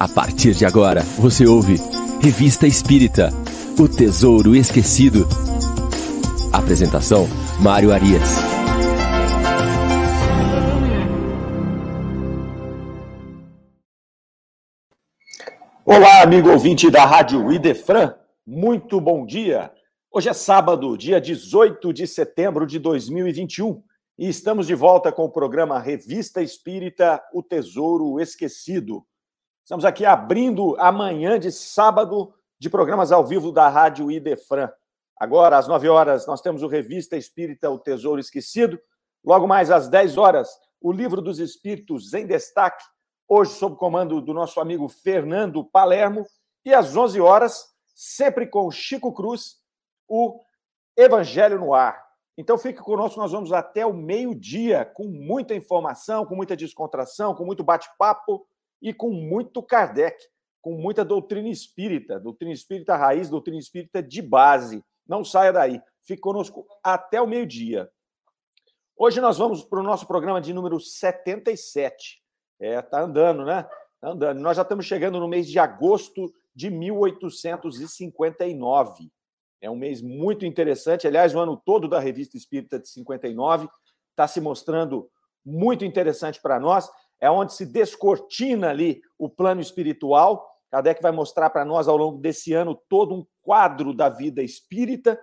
A partir de agora, você ouve Revista Espírita O Tesouro Esquecido. Apresentação: Mário Arias. Olá, amigo ouvinte da Rádio Idefran. Muito bom dia. Hoje é sábado, dia 18 de setembro de 2021, e estamos de volta com o programa Revista Espírita O Tesouro Esquecido. Estamos aqui abrindo amanhã de sábado de programas ao vivo da Rádio Idefran. Agora, às 9 horas, nós temos o Revista Espírita O Tesouro Esquecido. Logo mais às 10 horas, o Livro dos Espíritos em Destaque, hoje sob comando do nosso amigo Fernando Palermo. E às 11 horas, sempre com Chico Cruz, o Evangelho no Ar. Então fique conosco, nós vamos até o meio-dia com muita informação, com muita descontração, com muito bate-papo e com muito Kardec, com muita doutrina espírita, doutrina espírita raiz, doutrina espírita de base. Não saia daí, fique conosco até o meio-dia. Hoje nós vamos para o nosso programa de número 77. É, tá andando, né? Tá andando. Nós já estamos chegando no mês de agosto de 1859. É um mês muito interessante. Aliás, o ano todo da Revista Espírita de 59 está se mostrando muito interessante para nós é onde se descortina ali o plano espiritual. Kardec vai mostrar para nós ao longo desse ano todo um quadro da vida espírita.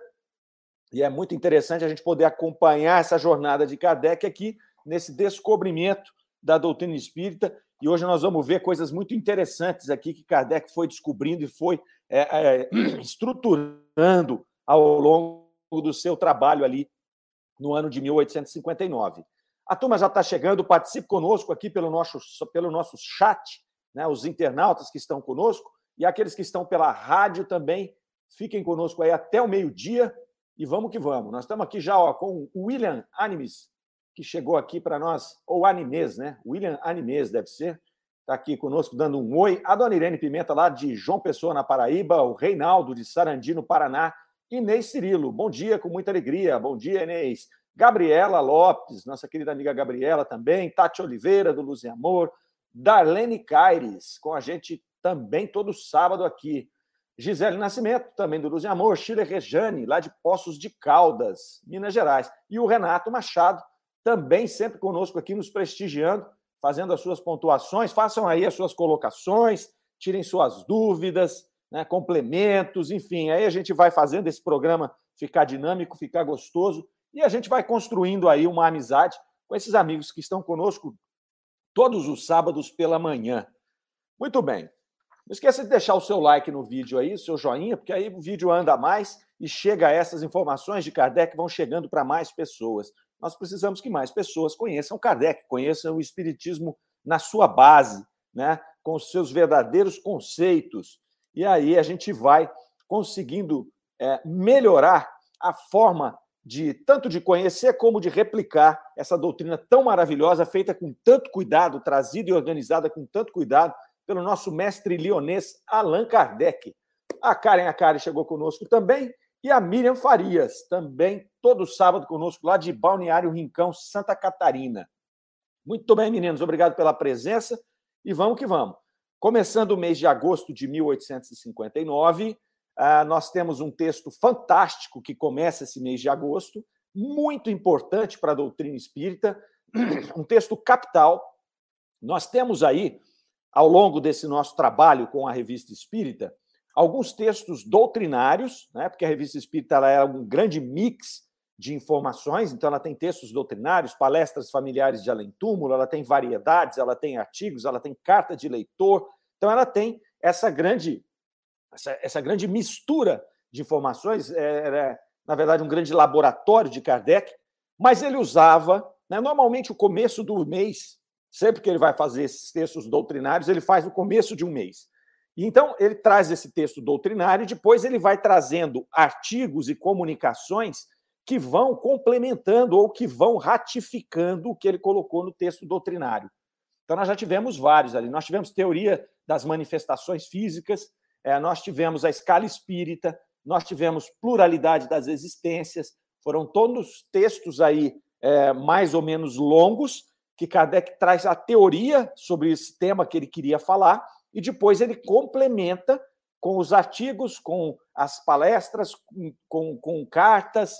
E é muito interessante a gente poder acompanhar essa jornada de Kardec aqui nesse descobrimento da doutrina espírita. E hoje nós vamos ver coisas muito interessantes aqui que Kardec foi descobrindo e foi é, é, estruturando ao longo do seu trabalho ali no ano de 1859. A turma já está chegando, participe conosco aqui pelo nosso, pelo nosso chat, né? os internautas que estão conosco e aqueles que estão pela rádio também. Fiquem conosco aí até o meio-dia e vamos que vamos. Nós estamos aqui já ó, com o William Animes, que chegou aqui para nós, ou Animes, né? William Animes deve ser. Está aqui conosco dando um oi. A dona Irene Pimenta, lá de João Pessoa, na Paraíba. O Reinaldo, de Sarandi, no Paraná. Inês Cirilo, bom dia, com muita alegria. Bom dia, Inês. Gabriela Lopes, nossa querida amiga Gabriela também, Tati Oliveira, do Luz e Amor, Darlene Caires, com a gente também todo sábado aqui. Gisele Nascimento, também do Luz e Amor, Chile Rejane, lá de Poços de Caldas, Minas Gerais. E o Renato Machado, também sempre conosco aqui, nos prestigiando, fazendo as suas pontuações. Façam aí as suas colocações, tirem suas dúvidas, né, complementos, enfim. Aí a gente vai fazendo esse programa ficar dinâmico, ficar gostoso e a gente vai construindo aí uma amizade com esses amigos que estão conosco todos os sábados pela manhã. Muito bem. Não esqueça de deixar o seu like no vídeo aí, o seu joinha, porque aí o vídeo anda mais e chega essas informações de Kardec vão chegando para mais pessoas. Nós precisamos que mais pessoas conheçam Kardec, conheçam o Espiritismo na sua base, né? com os seus verdadeiros conceitos. E aí a gente vai conseguindo é, melhorar a forma de tanto de conhecer como de replicar essa doutrina tão maravilhosa, feita com tanto cuidado, trazida e organizada com tanto cuidado pelo nosso mestre lionês Allan Kardec. A Karen Akari chegou conosco também e a Miriam Farias, também todo sábado conosco lá de Balneário Rincão, Santa Catarina. Muito bem, meninos, obrigado pela presença e vamos que vamos. Começando o mês de agosto de 1859, ah, nós temos um texto fantástico que começa esse mês de agosto, muito importante para a doutrina espírita, um texto capital. Nós temos aí, ao longo desse nosso trabalho com a revista espírita, alguns textos doutrinários, né, porque a revista espírita ela é um grande mix de informações, então ela tem textos doutrinários, palestras familiares de além-túmulo, ela tem variedades, ela tem artigos, ela tem carta de leitor, então ela tem essa grande essa, essa grande mistura de informações é, era, na verdade, um grande laboratório de Kardec, mas ele usava, né, normalmente, o começo do mês, sempre que ele vai fazer esses textos doutrinários, ele faz no começo de um mês. Então, ele traz esse texto doutrinário e depois ele vai trazendo artigos e comunicações que vão complementando ou que vão ratificando o que ele colocou no texto doutrinário. Então, nós já tivemos vários ali. Nós tivemos teoria das manifestações físicas, nós tivemos a escala espírita, nós tivemos pluralidade das existências, foram todos textos aí é, mais ou menos longos, que Kardec traz a teoria sobre esse tema que ele queria falar, e depois ele complementa com os artigos, com as palestras, com, com cartas,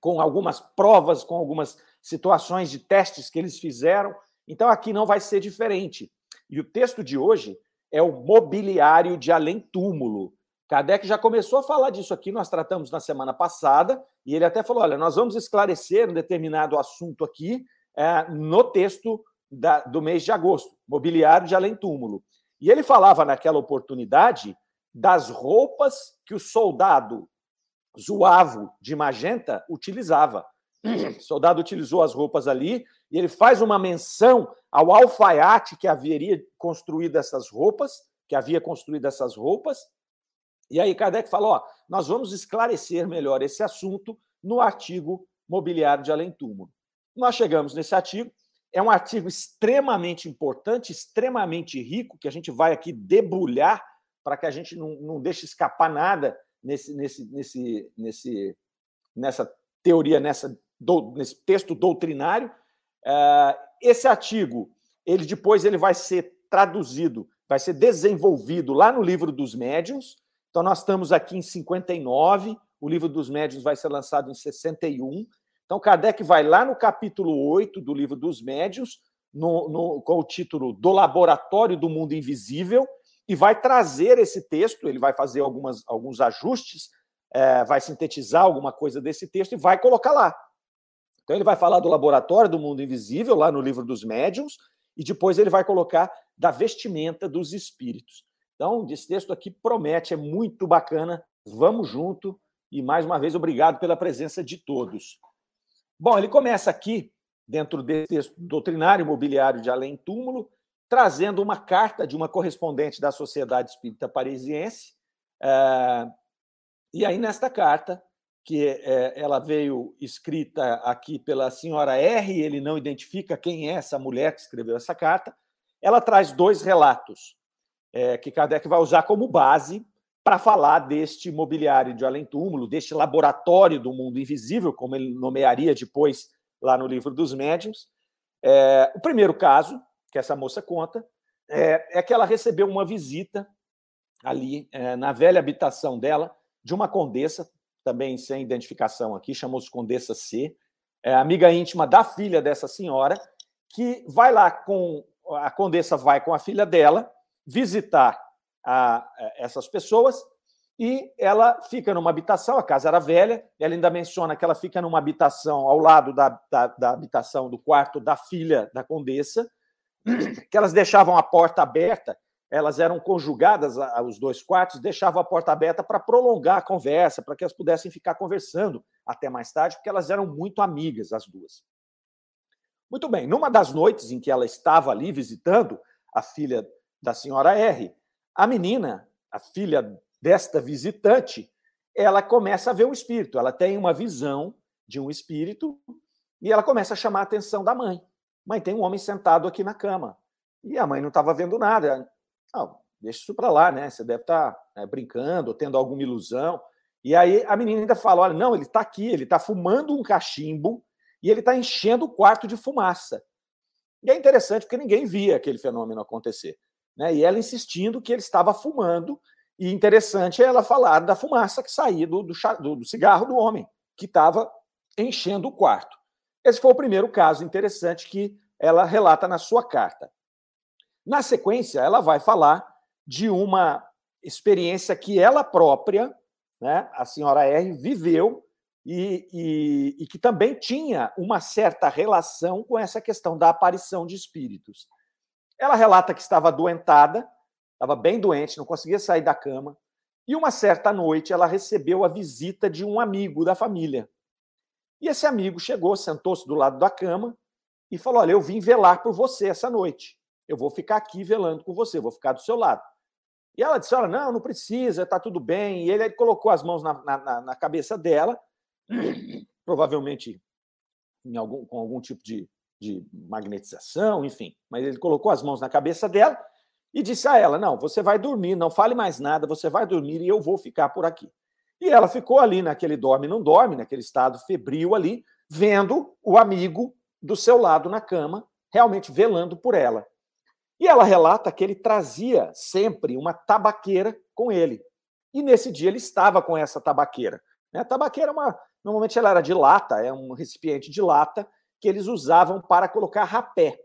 com algumas provas, com algumas situações de testes que eles fizeram. Então aqui não vai ser diferente. E o texto de hoje é o mobiliário de além-túmulo. Kardec já começou a falar disso aqui, nós tratamos na semana passada, e ele até falou: olha, nós vamos esclarecer um determinado assunto aqui é, no texto da, do mês de agosto, mobiliário de além-túmulo. E ele falava naquela oportunidade das roupas que o soldado zoavo de magenta utilizava. O soldado utilizou as roupas ali e ele faz uma menção ao alfaiate que haveria construído essas roupas, que havia construído essas roupas. E aí Kardec falou: ó, nós vamos esclarecer melhor esse assunto no artigo Mobiliário de Além Túmulo. Nós chegamos nesse artigo, é um artigo extremamente importante, extremamente rico, que a gente vai aqui debulhar para que a gente não, não deixe escapar nada nesse, nesse, nesse, nesse, nessa teoria, nessa, do, nesse texto doutrinário. Uh, esse artigo, ele depois ele vai ser traduzido, vai ser desenvolvido lá no livro dos médiuns. Então, nós estamos aqui em 59, o livro dos médiuns vai ser lançado em 61. Então, Kardec vai lá no capítulo 8 do livro dos médiuns, no, no, com o título Do Laboratório do Mundo Invisível, e vai trazer esse texto, ele vai fazer algumas, alguns ajustes, é, vai sintetizar alguma coisa desse texto e vai colocar lá. Então, ele vai falar do Laboratório do Mundo Invisível, lá no livro dos médiuns, e depois ele vai colocar da vestimenta dos espíritos. Então, esse texto aqui promete, é muito bacana. Vamos junto. E mais uma vez, obrigado pela presença de todos. Bom, ele começa aqui, dentro desse texto doutrinário imobiliário de Além Túmulo, trazendo uma carta de uma correspondente da Sociedade Espírita Parisiense. Eh, e aí, nesta carta, que eh, ela veio escrita aqui pela senhora R, ele não identifica quem é essa mulher que escreveu essa carta, ela traz dois relatos eh, que Kardec vai usar como base para falar deste mobiliário de além-túmulo, deste laboratório do mundo invisível, como ele nomearia depois lá no livro dos médiuns. É, o primeiro caso que essa moça conta é, é que ela recebeu uma visita ali é, na velha habitação dela de uma condessa, também sem identificação aqui, chamou-se Condessa C, é, amiga íntima da filha dessa senhora, que vai lá com a condessa vai com a filha dela visitar a, essas pessoas e ela fica numa habitação, a casa era velha, ela ainda menciona que ela fica numa habitação ao lado da, da, da habitação do quarto da filha da condessa, que elas deixavam a porta aberta, elas eram conjugadas aos dois quartos, deixavam a porta aberta para prolongar a conversa, para que elas pudessem ficar conversando até mais tarde, porque elas eram muito amigas, as duas. Muito bem, numa das noites em que ela estava ali visitando a filha da senhora R, a menina, a filha desta visitante, ela começa a ver um espírito, ela tem uma visão de um espírito e ela começa a chamar a atenção da mãe. Mãe, tem um homem sentado aqui na cama. E a mãe não estava vendo nada. Deixa isso para lá, né? Você deve estar tá, né, brincando, tendo alguma ilusão. E aí a menina ainda fala: olha, não, ele está aqui, ele está fumando um cachimbo e ele está enchendo o quarto de fumaça. E é interessante porque ninguém via aquele fenômeno acontecer. Né? E ela insistindo que ele estava fumando, e interessante é ela falar da fumaça que saía do, do, do cigarro do homem, que estava enchendo o quarto. Esse foi o primeiro caso interessante que ela relata na sua carta. Na sequência, ela vai falar de uma experiência que ela própria, né, a senhora R, viveu e, e, e, que também tinha uma certa relação com essa questão da aparição de espíritos. Ela relata que estava adoentada, estava bem doente, não conseguia sair da cama. E uma certa noite ela recebeu a visita de um amigo da família. E esse amigo chegou, sentou-se do lado da cama e falou: Olha, eu vim velar por você essa noite. Eu vou ficar aqui velando com você, vou ficar do seu lado. E ela disse: Olha, não, não precisa, está tudo bem. E ele colocou as mãos na, na, na cabeça dela, provavelmente algum, com algum tipo de de magnetização, enfim. Mas ele colocou as mãos na cabeça dela e disse a ela: Não, você vai dormir, não fale mais nada, você vai dormir e eu vou ficar por aqui. E ela ficou ali naquele dorme não dorme, naquele estado febril ali, vendo o amigo do seu lado na cama, realmente velando por ela. E ela relata que ele trazia sempre uma tabaqueira com ele. E nesse dia ele estava com essa tabaqueira. Né? A tabaqueira é uma. Normalmente ela era de lata, é um recipiente de lata que eles usavam para colocar rapé.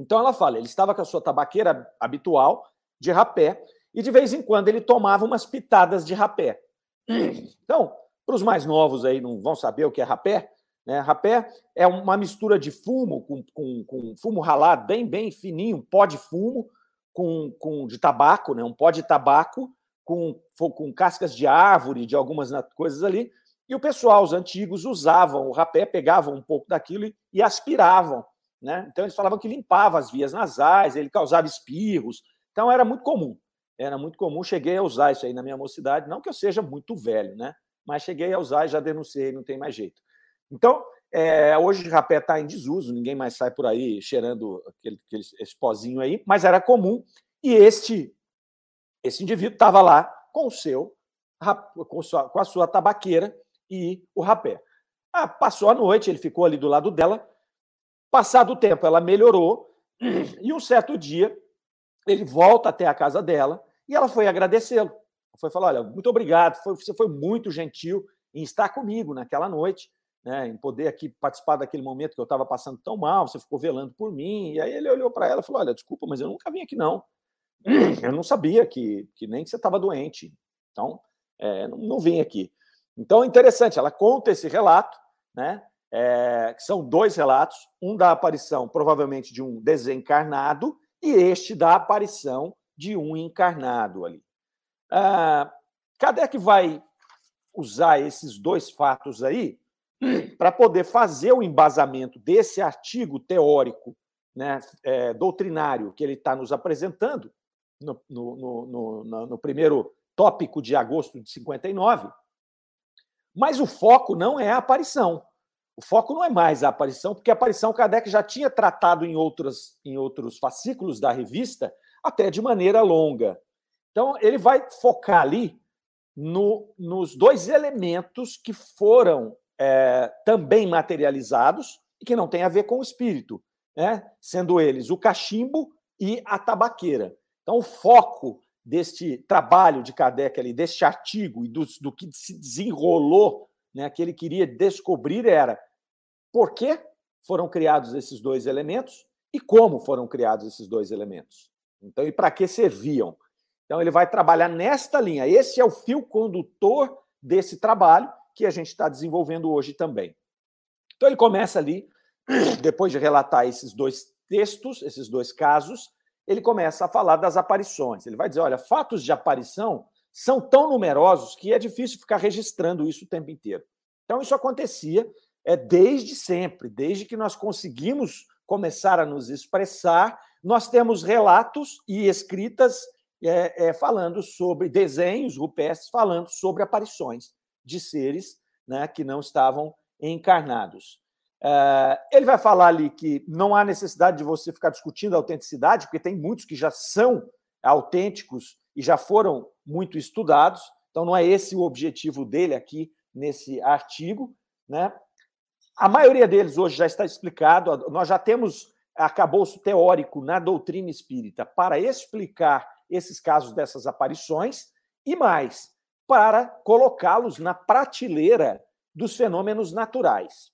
Então ela fala, ele estava com a sua tabaqueira habitual de rapé e de vez em quando ele tomava umas pitadas de rapé. Então, para os mais novos aí não vão saber o que é rapé, né? Rapé é uma mistura de fumo com, com, com, fumo ralado bem bem fininho, pó de fumo com, com de tabaco, né? Um pó de tabaco com, com cascas de árvore, de algumas coisas ali. E o pessoal, os antigos, usavam o rapé, pegavam um pouco daquilo e, e aspiravam. Né? Então, eles falavam que limpava as vias nasais, ele causava espirros. Então, era muito comum. Era muito comum. Cheguei a usar isso aí na minha mocidade. Não que eu seja muito velho, né? mas cheguei a usar e já denunciei, não tem mais jeito. Então, é, hoje o rapé está em desuso, ninguém mais sai por aí cheirando aquele, aquele, esse pozinho aí, mas era comum. E este indivíduo estava lá com o seu com, sua, com a sua tabaqueira e o rapé. Ah, passou a noite, ele ficou ali do lado dela. Passado o tempo, ela melhorou e um certo dia ele volta até a casa dela e ela foi agradecê-lo. Foi falar: olha, muito obrigado, foi, você foi muito gentil em estar comigo naquela noite, né, em poder aqui participar daquele momento que eu estava passando tão mal, você ficou velando por mim. E aí ele olhou para ela e falou: olha, desculpa, mas eu nunca vim aqui não. Eu não sabia que, que nem que você estava doente. Então, é, não, não vim aqui. Então, é interessante, ela conta esse relato, né? É, que são dois relatos, um da aparição, provavelmente, de um desencarnado, e este da aparição de um encarnado ali. Ah, Kardec vai usar esses dois fatos aí para poder fazer o embasamento desse artigo teórico, né, é, doutrinário que ele está nos apresentando, no, no, no, no primeiro tópico de agosto de 59, mas o foco não é a aparição. O foco não é mais a aparição, porque a aparição Kardec já tinha tratado em, outros em outros fascículos da revista, até de maneira longa. Então, ele vai focar ali no, nos dois elementos que foram é, também materializados e que não tem a ver com o espírito, né? sendo eles o cachimbo e a tabaqueira. Então, o foco deste trabalho de Kardec ali, deste artigo e do, do que se desenrolou, né, que ele queria descobrir era por que foram criados esses dois elementos e como foram criados esses dois elementos. Então, e para que serviam? Então, ele vai trabalhar nesta linha. Esse é o fio condutor desse trabalho que a gente está desenvolvendo hoje também. Então, ele começa ali, depois de relatar esses dois textos, esses dois casos, ele começa a falar das aparições. Ele vai dizer: olha, fatos de aparição são tão numerosos que é difícil ficar registrando isso o tempo inteiro. Então, isso acontecia é, desde sempre, desde que nós conseguimos começar a nos expressar, nós temos relatos e escritas é, é, falando sobre desenhos rupestres, falando sobre aparições de seres né, que não estavam encarnados. Uh, ele vai falar ali que não há necessidade de você ficar discutindo a autenticidade, porque tem muitos que já são autênticos e já foram muito estudados, então não é esse o objetivo dele aqui nesse artigo. Né? A maioria deles hoje já está explicado, nós já temos acabouço teórico na doutrina espírita para explicar esses casos dessas aparições e mais, para colocá-los na prateleira dos fenômenos naturais.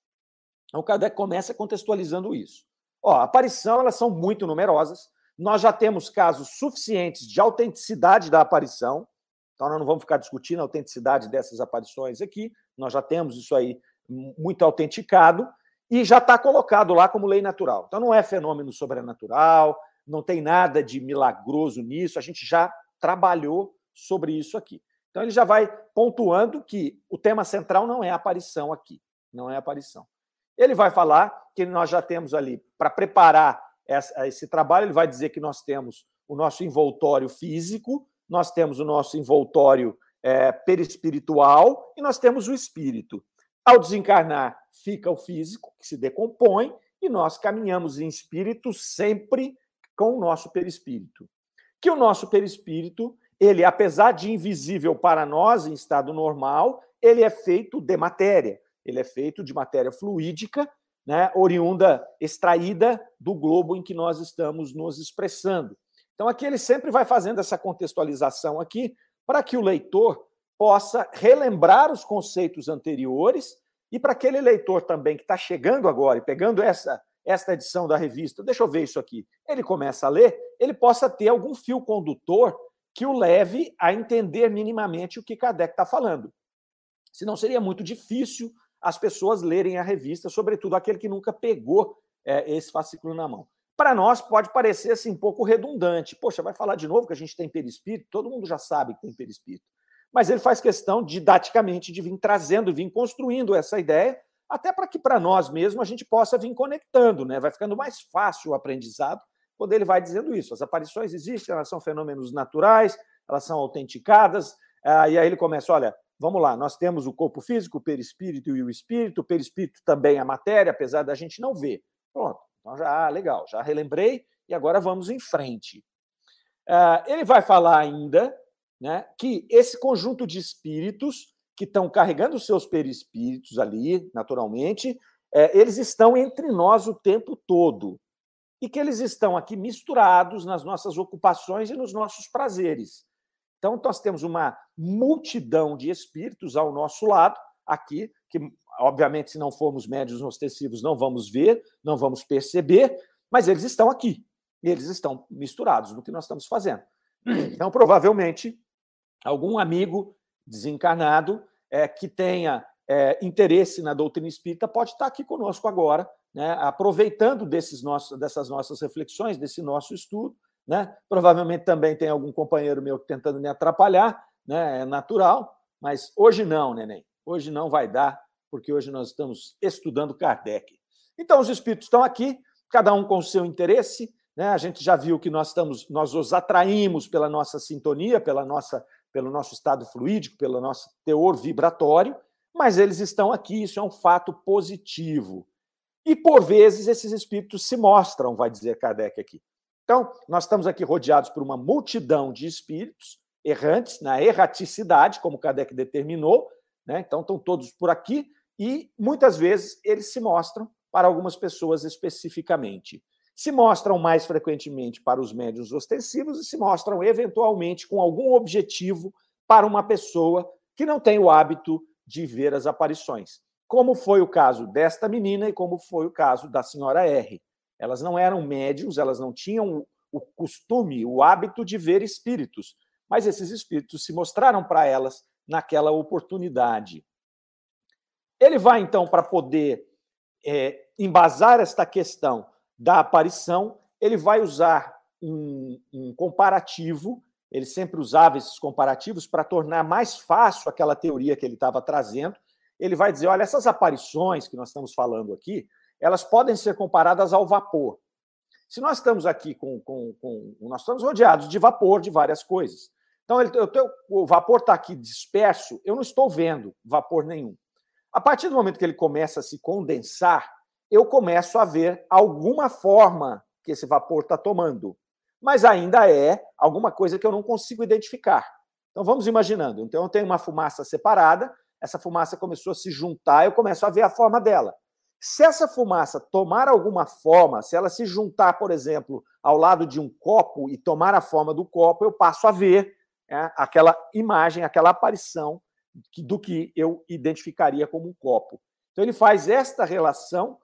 Então, Kardec começa contextualizando isso. Ó, a aparição, elas são muito numerosas. Nós já temos casos suficientes de autenticidade da aparição. Então, nós não vamos ficar discutindo a autenticidade dessas aparições aqui. Nós já temos isso aí muito autenticado e já está colocado lá como lei natural. Então, não é fenômeno sobrenatural, não tem nada de milagroso nisso. A gente já trabalhou sobre isso aqui. Então, ele já vai pontuando que o tema central não é aparição aqui. Não é aparição. Ele vai falar que nós já temos ali, para preparar esse trabalho, ele vai dizer que nós temos o nosso envoltório físico, nós temos o nosso envoltório é, perispiritual e nós temos o espírito. Ao desencarnar, fica o físico, que se decompõe, e nós caminhamos em espírito sempre com o nosso perispírito. Que o nosso perispírito, ele, apesar de invisível para nós em estado normal, ele é feito de matéria ele é feito de matéria fluídica, né, oriunda, extraída do globo em que nós estamos nos expressando. Então, aqui ele sempre vai fazendo essa contextualização aqui para que o leitor possa relembrar os conceitos anteriores e para aquele leitor também que está chegando agora e pegando essa esta edição da revista, deixa eu ver isso aqui, ele começa a ler, ele possa ter algum fio condutor que o leve a entender minimamente o que Kardec está falando. Senão seria muito difícil as pessoas lerem a revista, sobretudo aquele que nunca pegou é, esse fascículo na mão. Para nós pode parecer assim um pouco redundante. Poxa, vai falar de novo que a gente tem perispírito? Todo mundo já sabe que tem perispírito. Mas ele faz questão didaticamente de vir trazendo, vir construindo essa ideia, até para que para nós mesmos a gente possa vir conectando, né? Vai ficando mais fácil o aprendizado quando ele vai dizendo isso. As aparições existem, elas são fenômenos naturais, elas são autenticadas. Ah, e aí ele começa: olha, vamos lá, nós temos o corpo físico, o perispírito e o espírito. O perispírito também é a matéria, apesar da gente não ver. Pronto, então já, ah, legal, já relembrei e agora vamos em frente. Ah, ele vai falar ainda né, que esse conjunto de espíritos que estão carregando os seus perispíritos ali, naturalmente, é, eles estão entre nós o tempo todo e que eles estão aqui misturados nas nossas ocupações e nos nossos prazeres. Então, nós temos uma multidão de espíritos ao nosso lado, aqui, que, obviamente, se não formos médios ostensivos, não vamos ver, não vamos perceber, mas eles estão aqui. E eles estão misturados no que nós estamos fazendo. Então, provavelmente, algum amigo desencarnado é, que tenha é, interesse na doutrina espírita pode estar aqui conosco agora né, aproveitando desses nossos, dessas nossas reflexões, desse nosso estudo. Né? Provavelmente também tem algum companheiro meu tentando me atrapalhar, né? é natural, mas hoje não, neném. Hoje não vai dar, porque hoje nós estamos estudando Kardec. Então, os espíritos estão aqui, cada um com o seu interesse. Né? A gente já viu que nós estamos, nós os atraímos pela nossa sintonia, pela nossa, pelo nosso estado fluídico, pelo nosso teor vibratório, mas eles estão aqui, isso é um fato positivo. E, por vezes, esses espíritos se mostram, vai dizer Kardec aqui. Então, nós estamos aqui rodeados por uma multidão de espíritos errantes, na erraticidade, como Kardec determinou, né? então estão todos por aqui, e muitas vezes eles se mostram para algumas pessoas especificamente. Se mostram mais frequentemente para os médios ostensivos e se mostram eventualmente com algum objetivo para uma pessoa que não tem o hábito de ver as aparições como foi o caso desta menina e como foi o caso da senhora R. Elas não eram médiums, elas não tinham o costume, o hábito de ver espíritos, mas esses espíritos se mostraram para elas naquela oportunidade. Ele vai, então, para poder é, embasar esta questão da aparição, ele vai usar um, um comparativo, ele sempre usava esses comparativos para tornar mais fácil aquela teoria que ele estava trazendo, ele vai dizer: olha, essas aparições que nós estamos falando aqui, elas podem ser comparadas ao vapor. Se nós estamos aqui com. com, com nós estamos rodeados de vapor de várias coisas. Então, ele, eu, o vapor está aqui disperso, eu não estou vendo vapor nenhum. A partir do momento que ele começa a se condensar, eu começo a ver alguma forma que esse vapor está tomando. Mas ainda é alguma coisa que eu não consigo identificar. Então vamos imaginando. Então eu tenho uma fumaça separada, essa fumaça começou a se juntar, eu começo a ver a forma dela. Se essa fumaça tomar alguma forma, se ela se juntar, por exemplo, ao lado de um copo e tomar a forma do copo, eu passo a ver é, aquela imagem, aquela aparição do que eu identificaria como um copo. Então, ele faz esta relação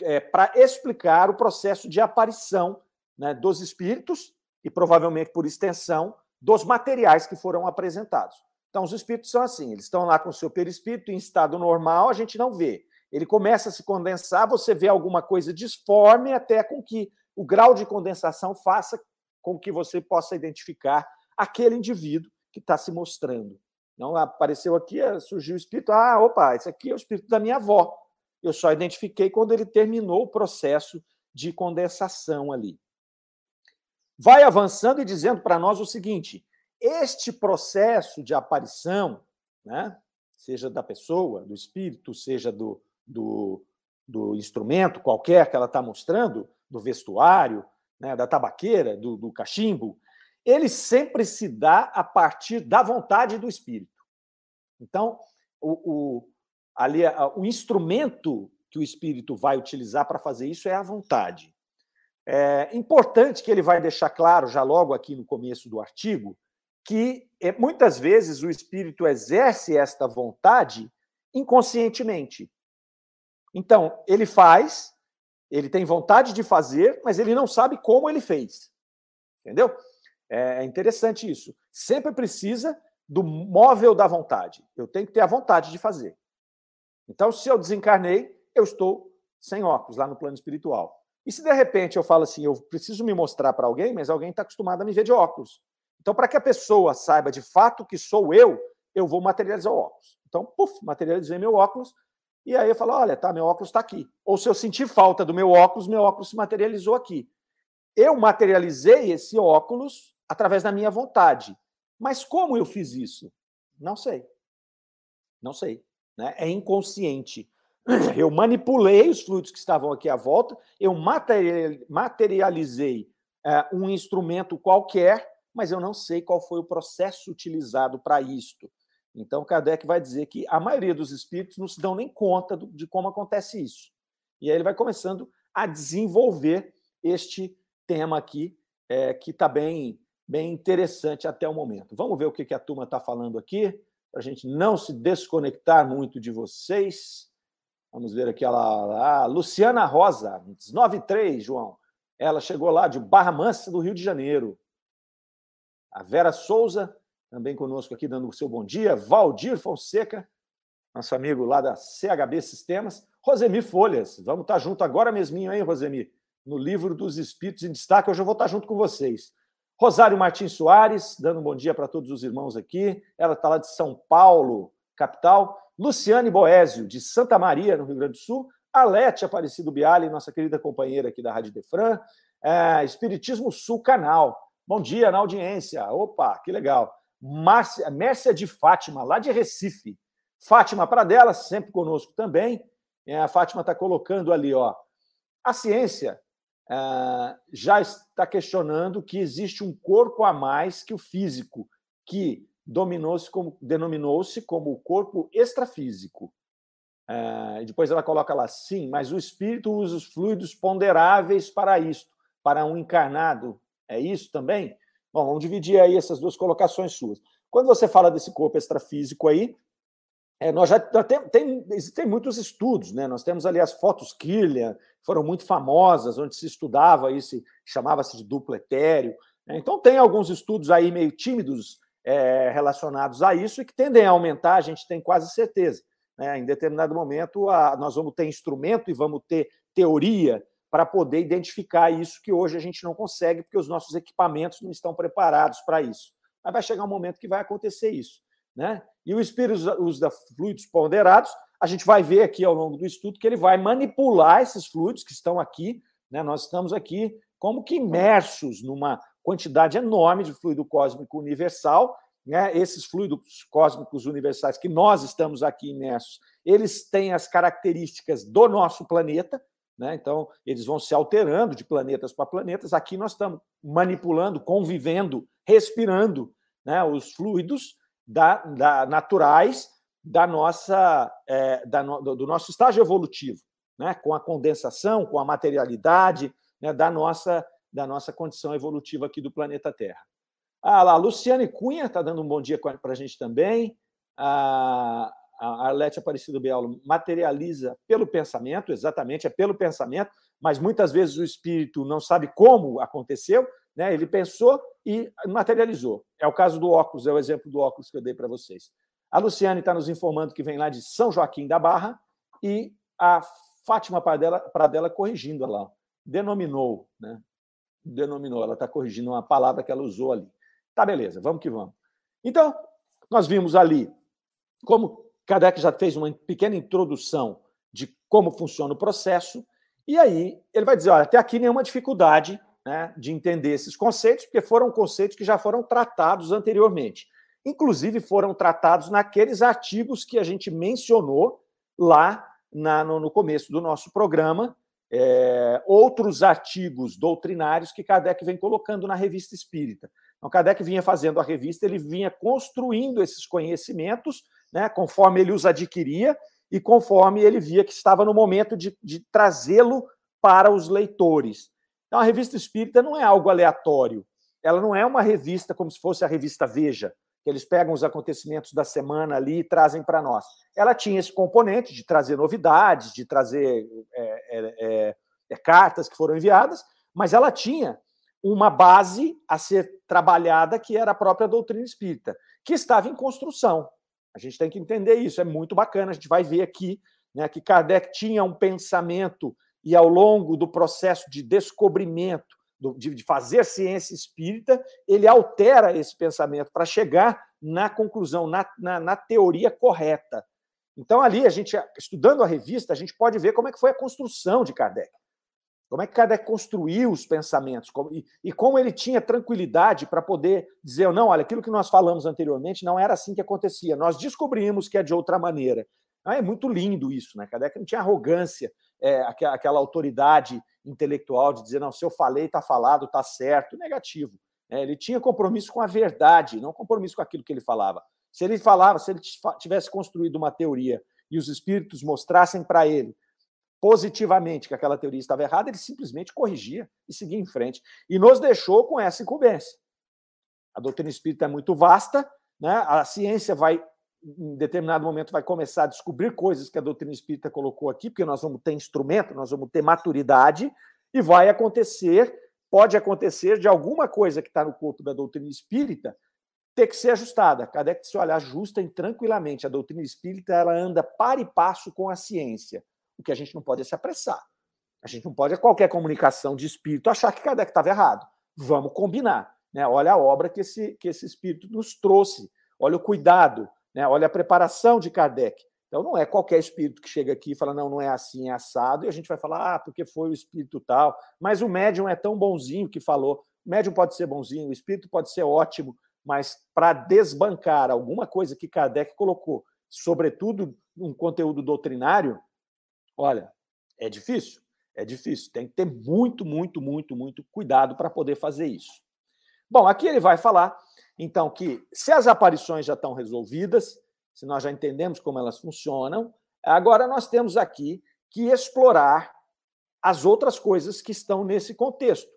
é, para explicar o processo de aparição né, dos espíritos e, provavelmente por extensão, dos materiais que foram apresentados. Então, os espíritos são assim, eles estão lá com o seu perispírito em estado normal, a gente não vê. Ele começa a se condensar, você vê alguma coisa disforme, até com que o grau de condensação faça com que você possa identificar aquele indivíduo que está se mostrando. Não apareceu aqui, surgiu o espírito, ah, opa, esse aqui é o espírito da minha avó. Eu só identifiquei quando ele terminou o processo de condensação ali. Vai avançando e dizendo para nós o seguinte: este processo de aparição, né, seja da pessoa, do espírito, seja do, do, do instrumento qualquer que ela está mostrando, do vestuário, né, da tabaqueira, do, do cachimbo, ele sempre se dá a partir da vontade do espírito. Então, o, o, ali, o instrumento que o espírito vai utilizar para fazer isso é a vontade. É importante que ele vai deixar claro, já logo aqui no começo do artigo, que é, muitas vezes o espírito exerce esta vontade inconscientemente. Então, ele faz, ele tem vontade de fazer, mas ele não sabe como ele fez. Entendeu? É interessante isso. Sempre precisa do móvel da vontade. Eu tenho que ter a vontade de fazer. Então, se eu desencarnei, eu estou sem óculos lá no plano espiritual. E se de repente eu falo assim, eu preciso me mostrar para alguém, mas alguém está acostumado a me ver de óculos. Então, para que a pessoa saiba de fato que sou eu, eu vou materializar o óculos. Então, puf, materializei meu óculos, e aí eu falo: olha, tá, meu óculos está aqui. Ou se eu sentir falta do meu óculos, meu óculos se materializou aqui. Eu materializei esse óculos através da minha vontade. Mas como eu fiz isso? Não sei. Não sei. Né? É inconsciente. Eu manipulei os fluidos que estavam aqui à volta, eu materializei é, um instrumento qualquer, mas eu não sei qual foi o processo utilizado para isto. Então, Kardec vai dizer que a maioria dos espíritos não se dão nem conta de como acontece isso. E aí ele vai começando a desenvolver este tema aqui, é, que está bem, bem interessante até o momento. Vamos ver o que, que a turma está falando aqui, para a gente não se desconectar muito de vocês. Vamos ver aqui, a Luciana Rosa, 93, João. Ela chegou lá de Barra Mansa, do Rio de Janeiro. A Vera Souza, também conosco aqui, dando o seu bom dia. Valdir Fonseca, nosso amigo lá da CHB Sistemas. Rosemi Folhas, vamos estar junto agora mesminho, hein, Rosemi? No livro dos Espíritos em Destaque, hoje eu vou estar junto com vocês. Rosário Martins Soares, dando um bom dia para todos os irmãos aqui. Ela está lá de São Paulo, capital. Luciane Boésio, de Santa Maria, no Rio Grande do Sul. Alete Aparecido Biali, nossa querida companheira aqui da Rádio Defran. É, Espiritismo Sul Canal. Bom dia na audiência. Opa, que legal. Márcia, Mércia de Fátima, lá de Recife. Fátima Pradella, sempre conosco também. É, a Fátima está colocando ali, ó. A ciência é, já está questionando que existe um corpo a mais que o físico, que dominou-se como denominou-se como o corpo extrafísico. É, depois ela coloca lá, sim, mas o espírito usa os fluidos ponderáveis para isto, para um encarnado. É isso também? Bom, vamos dividir aí essas duas colocações suas. Quando você fala desse corpo extrafísico aí, é, nós já tem, tem, existem muitos estudos, né? Nós temos ali as fotos Killian, foram muito famosas, onde se estudava isso, chamava-se de duplo etéreo. Né? Então, tem alguns estudos aí meio tímidos é, relacionados a isso e que tendem a aumentar, a gente tem quase certeza. Né? Em determinado momento, a, nós vamos ter instrumento e vamos ter teoria para poder identificar isso que hoje a gente não consegue, porque os nossos equipamentos não estão preparados para isso. Mas vai chegar um momento que vai acontecer isso. Né? E o espírito usa fluidos ponderados, a gente vai ver aqui ao longo do estudo que ele vai manipular esses fluidos que estão aqui. Né? Nós estamos aqui como que imersos numa quantidade enorme de fluido cósmico universal. Né? Esses fluidos cósmicos universais que nós estamos aqui imersos, eles têm as características do nosso planeta, né? Então, eles vão se alterando de planetas para planetas. Aqui nós estamos manipulando, convivendo, respirando né? os fluidos da, da, naturais da nossa, é, da no, do nosso estágio evolutivo, né? com a condensação, com a materialidade né? da, nossa, da nossa condição evolutiva aqui do planeta Terra. Ah lá, Luciane Cunha está dando um bom dia para a gente também. Ah, a Arlete Aparecido Bialo materializa pelo pensamento, exatamente, é pelo pensamento, mas muitas vezes o espírito não sabe como aconteceu, né? ele pensou e materializou. É o caso do óculos, é o exemplo do óculos que eu dei para vocês. A Luciane está nos informando que vem lá de São Joaquim da Barra e a Fátima Pradella, Pradella corrigindo lá, denominou, né? Denominou, ela está corrigindo uma palavra que ela usou ali. Tá, beleza, vamos que vamos. Então, nós vimos ali como Kardec já fez uma pequena introdução de como funciona o processo, e aí ele vai dizer: olha, até aqui nenhuma dificuldade né, de entender esses conceitos, porque foram conceitos que já foram tratados anteriormente. Inclusive, foram tratados naqueles artigos que a gente mencionou lá na, no, no, começo do nosso programa, é, outros artigos doutrinários que Kardec vem colocando na revista espírita. Então, Kardec vinha fazendo a revista, ele vinha construindo esses conhecimentos né, conforme ele os adquiria, e conforme ele via que estava no momento de, de trazê-lo para os leitores. Então, a revista espírita não é algo aleatório. Ela não é uma revista como se fosse a revista Veja, que eles pegam os acontecimentos da semana ali e trazem para nós. Ela tinha esse componente de trazer novidades, de trazer é, é, é, é, cartas que foram enviadas, mas ela tinha uma base a ser trabalhada que era a própria doutrina espírita, que estava em construção. A gente tem que entender isso, é muito bacana. A gente vai ver aqui né, que Kardec tinha um pensamento e ao longo do processo de descobrimento, de fazer ciência espírita, ele altera esse pensamento para chegar na conclusão, na, na, na, teoria correta. Então, ali, a gente, estudando a revista, a gente pode ver como é que foi a construção de Kardec. Como é que Kardec construiu os pensamentos como, e, e, como ele tinha tranquilidade para poder dizer, não, olha, aquilo que nós falamos anteriormente não era assim que acontecia. Nós descobrimos que é de outra maneira. Ah, é muito lindo isso, né? Kardec não tinha arrogância, é, aquela, aquela, autoridade intelectual de dizer, não, se eu falei, está falado, está certo. Negativo. É, ele tinha compromisso com a verdade, não compromisso com aquilo que ele falava. Se ele falava, se ele tivesse construído uma teoria e os espíritos mostrassem para ele positivamente que aquela teoria estava errada, ele simplesmente corrigia e seguia em frente. E nos deixou com essa incumbência. A doutrina espírita é muito vasta, né? a ciência vai em determinado momento vai começar a descobrir coisas que a doutrina espírita colocou aqui, porque nós vamos ter instrumento, nós vamos ter maturidade, e vai acontecer, pode acontecer de alguma coisa que está no corpo da doutrina espírita ter que ser ajustada. Kardec se olhar justa e tranquilamente. A doutrina espírita ela anda par e passo com a ciência. O que a gente não pode é se apressar. A gente não pode, a qualquer comunicação de espírito, achar que Kardec estava errado. Vamos combinar. Né? Olha a obra que esse, que esse espírito nos trouxe. Olha o cuidado, né? Olha a preparação de Kardec. Então, não é qualquer espírito que chega aqui e fala, não, não é assim, é assado, e a gente vai falar, ah, porque foi o espírito tal. Mas o médium é tão bonzinho que falou. O médium pode ser bonzinho, o espírito pode ser ótimo, mas para desbancar alguma coisa que Kardec colocou, sobretudo um conteúdo doutrinário, olha, é difícil. É difícil. Tem que ter muito, muito, muito, muito cuidado para poder fazer isso. Bom, aqui ele vai falar então, que se as aparições já estão resolvidas, se nós já entendemos como elas funcionam, agora nós temos aqui que explorar as outras coisas que estão nesse contexto,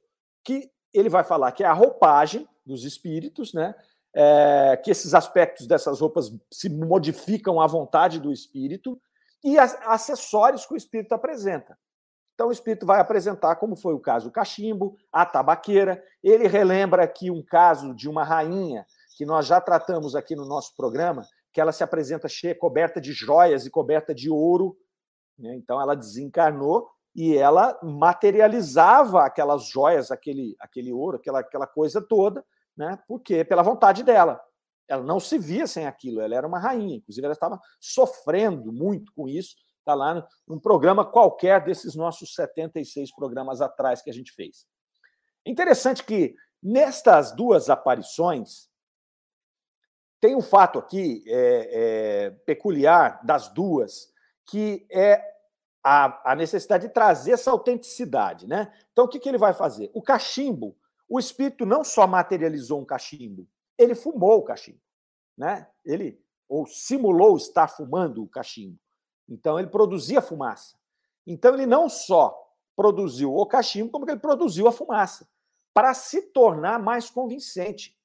que ele vai falar que é a roupagem dos espíritos, né? É, que esses aspectos dessas roupas se modificam à vontade do espírito e acessórios que o espírito apresenta. Então, o espírito vai apresentar, como foi o caso do cachimbo, a tabaqueira. Ele relembra aqui um caso de uma rainha, que nós já tratamos aqui no nosso programa, que ela se apresenta cheia, coberta de joias e coberta de ouro. Né? Então, ela desencarnou e ela materializava aquelas joias, aquele, aquele ouro, aquela, aquela coisa toda, né? porque pela vontade dela. Ela não se via sem aquilo, ela era uma rainha, inclusive ela estava sofrendo muito com isso, Está lá num programa qualquer desses nossos 76 programas atrás que a gente fez. Interessante que nestas duas aparições, tem um fato aqui é, é, peculiar das duas, que é a, a, necessidade de trazer essa autenticidade. Né? Então, o que, que ele vai fazer? O cachimbo, o espírito não só materializou um cachimbo, ele fumou o cachimbo. Né? Ele ou simulou estar fumando o cachimbo. Então, ele produzia fumaça. Então, ele não só produziu o cachimbo, como ele produziu a fumaça, para se tornar mais convincente.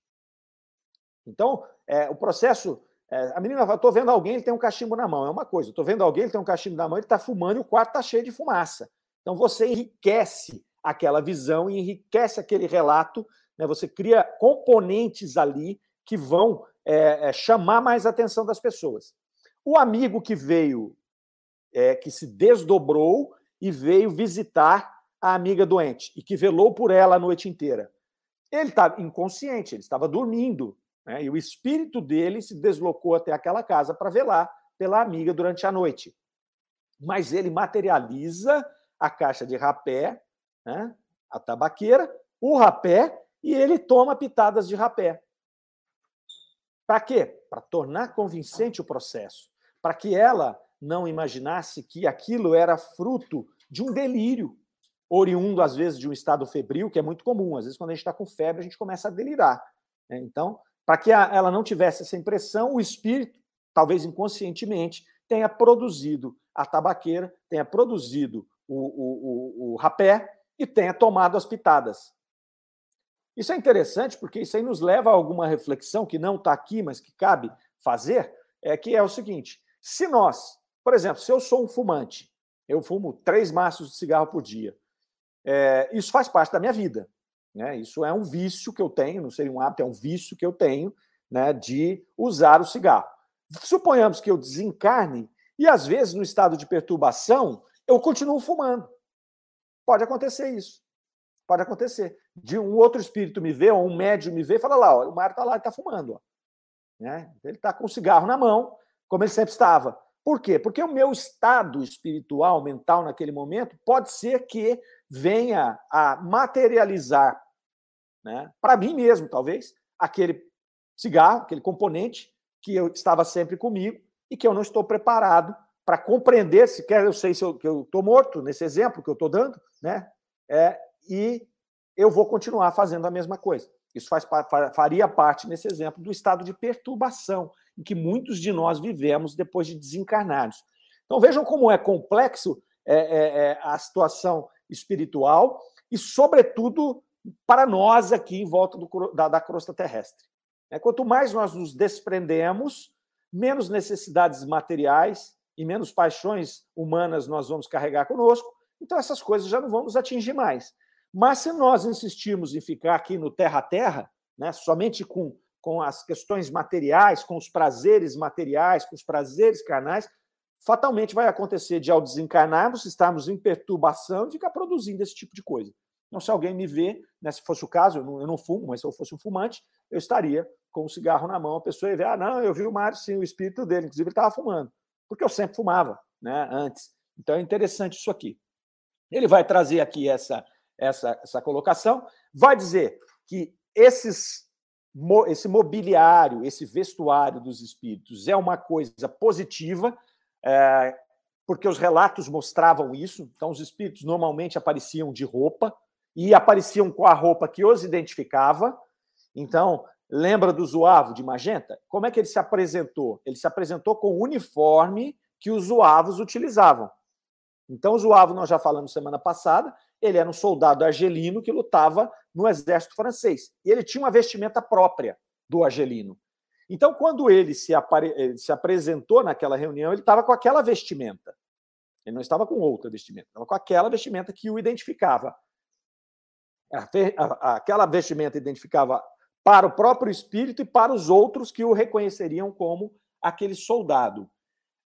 Então, é, o processo. É, a menina fala: estou vendo alguém, ele tem um cachimbo na mão. É uma coisa. Estou vendo alguém, ele tem um cachimbo na mão, ele está fumando e o quarto está cheio de fumaça. Então, você enriquece aquela visão e enriquece aquele relato. Né? Você cria componentes ali que vão é, é chamar mais atenção das pessoas. O amigo que veio é, que se desdobrou e veio visitar a amiga doente e que velou por ela a noite inteira. Ele estava inconsciente, ele estava dormindo, né? e o espírito dele se deslocou até aquela casa para velar pela amiga durante a noite. Mas ele materializa a caixa de rapé, né? a tabaqueira, o rapé, e ele toma pitadas de rapé. Para quê? Para tornar convincente o processo, para que ela não imaginasse que aquilo era fruto de um delírio, oriundo, às vezes, de um estado febril, que é muito comum. Às vezes, quando a gente está com febre, a gente começa a delirar. Né? Então, para que ela não tivesse essa impressão, o espírito, talvez inconscientemente, tenha produzido a tabaqueira, tenha produzido o, o, o, o rapé e tenha tomado as pitadas. Isso é interessante porque isso aí nos leva a alguma reflexão que não está aqui, mas que cabe fazer, é que é o seguinte: se nós, por exemplo, se eu sou um fumante, eu fumo três maços de cigarro por dia, é, isso faz parte da minha vida. Né? Isso é um vício que eu tenho, não seria um hábito, é um vício que eu tenho né, de usar o cigarro. Suponhamos que eu desencarne e, às vezes, no estado de perturbação, eu continuo fumando. Pode acontecer isso. Pode acontecer. De um outro espírito me ver, ou um médium me e fala lá, ó, o Mário está lá está fumando. Ó. Né? Ele está com o cigarro na mão, como ele sempre estava. Por quê? Porque o meu estado espiritual, mental naquele momento, pode ser que venha a materializar, né, para mim mesmo, talvez, aquele cigarro, aquele componente que eu estava sempre comigo e que eu não estou preparado para compreender, sequer eu sei se eu, que eu estou morto, nesse exemplo que eu estou dando, né? É, e eu vou continuar fazendo a mesma coisa. Isso faz, faria parte, nesse exemplo, do estado de perturbação em que muitos de nós vivemos depois de desencarnados. Então vejam como é complexo é, é, é, a situação espiritual e, sobretudo, para nós aqui em volta do, da, da crosta terrestre. É, quanto mais nós nos desprendemos, menos necessidades materiais e menos paixões humanas nós vamos carregar conosco, então essas coisas já não vão nos atingir mais. Mas se nós insistirmos em ficar aqui no terra a terra, né, somente com, com as questões materiais, com os prazeres materiais, com os prazeres carnais, fatalmente vai acontecer de, ao desencarnarmos, estarmos em perturbação e ficar produzindo esse tipo de coisa. Então, se alguém me vê, né, se fosse o caso, eu não, eu não, fumo, mas se eu fosse um fumante, eu estaria com um cigarro na mão, a pessoa ia ver, ah, não, eu vi o Mário, sim, o espírito dele, inclusive ele estava fumando, porque eu sempre fumava, né, antes. Então, é interessante isso aqui. Ele vai trazer aqui essa, essa, essa colocação, vai dizer que esses, esse mobiliário, esse vestuário dos espíritos é uma coisa positiva, é, porque os relatos mostravam isso. Então, os espíritos normalmente apareciam de roupa e apareciam com a roupa que os identificava. Então, lembra do Zuavo de Magenta? Como é que ele se apresentou? Ele se apresentou com o uniforme que os Zuavos utilizavam. Então, o Zuavo, nós já falamos semana passada, ele era um soldado argelino que lutava no exército francês. E ele tinha uma vestimenta própria do argelino. Então, quando ele se, apare... ele se apresentou naquela reunião, ele estava com aquela vestimenta. Ele não estava com outra vestimenta, estava com aquela vestimenta que o identificava. Aquela vestimenta identificava para o próprio espírito e para os outros que o reconheceriam como aquele soldado.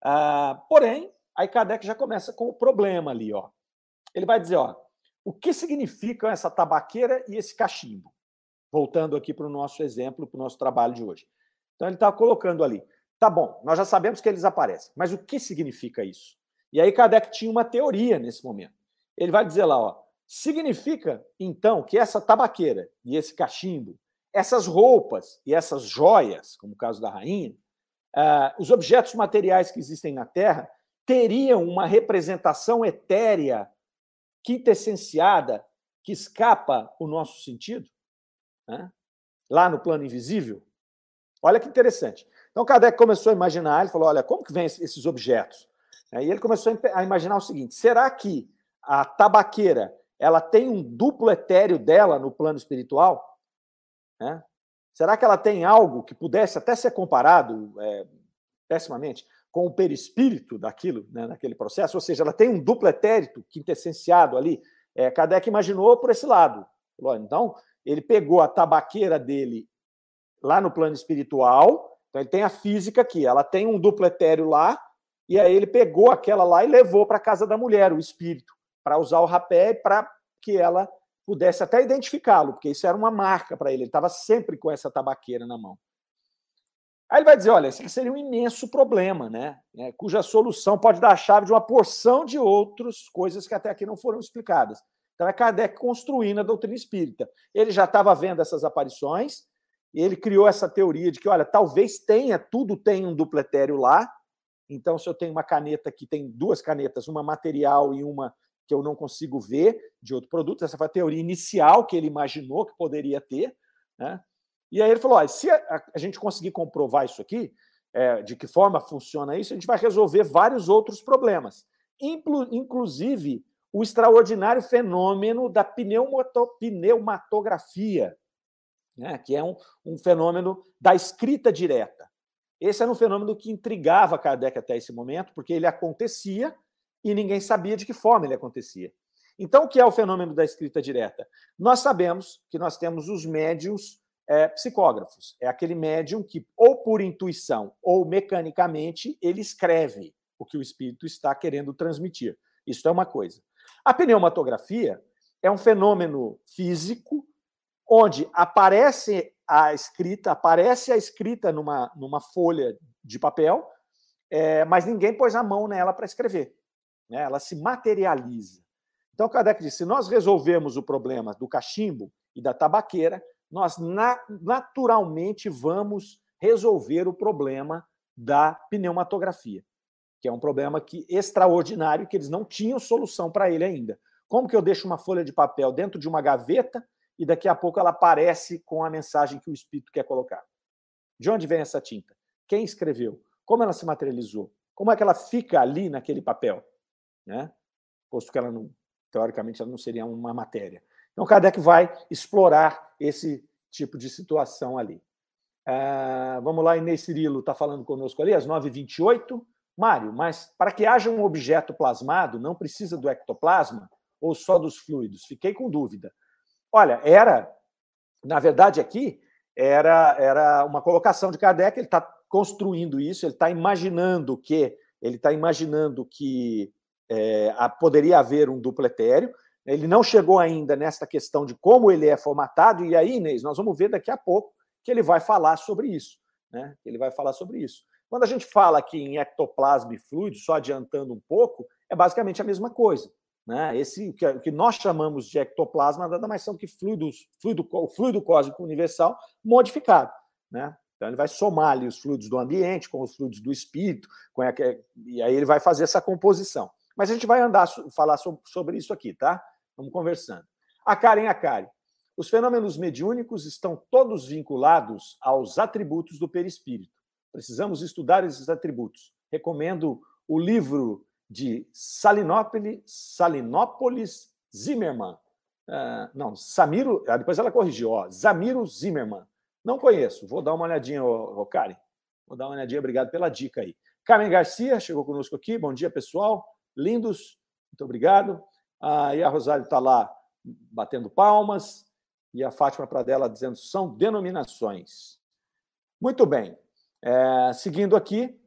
Ah, porém, aí Kardec já começa com o problema ali. Ó. Ele vai dizer: ó, o que significam essa tabaqueira e esse cachimbo? Voltando aqui para o nosso exemplo, para o nosso trabalho de hoje. Então ele está colocando ali. Tá bom, nós já sabemos que eles aparecem, mas o que significa isso? E aí Kardec tinha uma teoria nesse momento. Ele vai dizer lá, ó, significa então que essa tabaqueira e esse cachimbo, essas roupas e essas joias, como o caso da rainha, uh, os objetos materiais que existem na Terra teriam uma representação etérea, quintessenciada, que escapa o nosso sentido, né? lá no plano invisível? Olha que interessante. Então, Kardec começou a imaginar, ele falou, olha, como que vem esses objetos? E ele começou a imaginar o seguinte, será que a tabaqueira ela tem um duplo etéreo dela no plano espiritual? É? Será que ela tem algo que pudesse até ser comparado, é, pessimamente, com o perispírito daquilo, né, naquele processo? Ou seja, ela tem um duplo etérito quintessenciado ali. É, Kardec imaginou por esse lado. Então, ele pegou a tabaqueira dele lá no plano espiritual. Então ele tem a física aqui, ela tem um duplo etéreo lá, e aí ele pegou aquela lá e levou para a casa da mulher, o espírito, para usar o rapé para que ela pudesse até identificá-lo, porque isso era uma marca para ele, ele estava sempre com essa tabaqueira na mão. Aí ele vai dizer: olha, esse seria um imenso problema, né? É, cuja solução pode dar a chave de uma porção de outras coisas que até aqui não foram explicadas. Então é Kardec construindo a doutrina espírita. Ele já estava vendo essas aparições, e ele criou essa teoria de que, olha, talvez tenha, tudo tem um dupletério lá. Então, se eu tenho uma caneta que tem duas canetas, uma material e uma que eu não consigo ver de outro produto, essa foi a teoria inicial que ele imaginou que poderia ter. Né? E aí ele falou: olha, se a, a gente conseguir comprovar isso aqui, é, de que forma funciona isso, a gente vai resolver vários outros problemas, inclusive o extraordinário fenômeno da pneumatografia, né, que é um, um fenômeno da escrita direta. Esse era um fenômeno que intrigava Kardec até esse momento, porque ele acontecia e ninguém sabia de que forma ele acontecia. Então, o que é o fenômeno da escrita direta? Nós sabemos que nós temos os médiums é, psicógrafos. É aquele médium que, ou por intuição ou mecanicamente, ele escreve o que o espírito está querendo transmitir. Isso é uma coisa. A pneumatografia é um fenômeno físico onde aparece a escrita, aparece a escrita numa, numa folha de papel, é, mas ninguém pôs a mão nela para escrever. Né? Ela se materializa. Então, Kardec disse: se nós resolvemos o problema do cachimbo e da tabaqueira, nós na, naturalmente vamos resolver o problema da pneumatografia, que é um problema que extraordinário que eles não tinham solução para ele ainda. Como que eu deixo uma folha de papel dentro de uma gaveta e daqui a pouco ela aparece com a mensagem que o espírito quer colocar? De onde vem essa tinta? Quem escreveu? Como ela se materializou? Como é que ela fica ali naquele papel? Né? Posto que ela não, teoricamente, ela não seria uma matéria. Então, Kardec vai explorar esse tipo de situação ali. Uh, vamos lá, Inês Cirilo está falando conosco ali, às 9h28. Mário, mas para que haja um objeto plasmado, não precisa do ectoplasma ou só dos fluidos? Fiquei com dúvida. Olha, era, na verdade, aqui, era, era uma colocação de Kardec, ele está construindo isso, ele está imaginando que ele está imaginando que é, poderia haver um duplo etéreo, ele não chegou ainda nessa questão de como ele é formatado, e aí, Inês, nós vamos ver daqui a pouco que ele vai falar sobre isso. Né? Ele vai falar sobre isso. Quando a gente fala aqui em ectoplasma e fluido, só adiantando um pouco, é basicamente a mesma coisa. Né? Esse o que nós chamamos de ectoplasma nada mais são que fluidos, fluido, o fluido cósmico universal modificado. Né? Então ele vai somar ali os fluidos do ambiente com os fluidos do espírito, a, e aí ele vai fazer essa composição. Mas a gente vai andar falar sobre isso aqui, tá? Vamos conversando. A Karen Akari. Os fenômenos mediúnicos estão todos vinculados aos atributos do perispírito. Precisamos estudar esses atributos. Recomendo o livro de Salinópolis, Salinópolis Zimmermann. Uh, não, Samiro, ah, depois ela corrigiu, ó, Zamiro Zimmermann. Não conheço, vou dar uma olhadinha, ô, ô Karen. Vou dar uma olhadinha, obrigado pela dica aí. Carmen Garcia chegou conosco aqui, bom dia, pessoal. Lindos, muito obrigado. Ah, e a Rosário está lá batendo palmas, e a Fátima Pradella dizendo são denominações. Muito bem. É, seguindo aqui,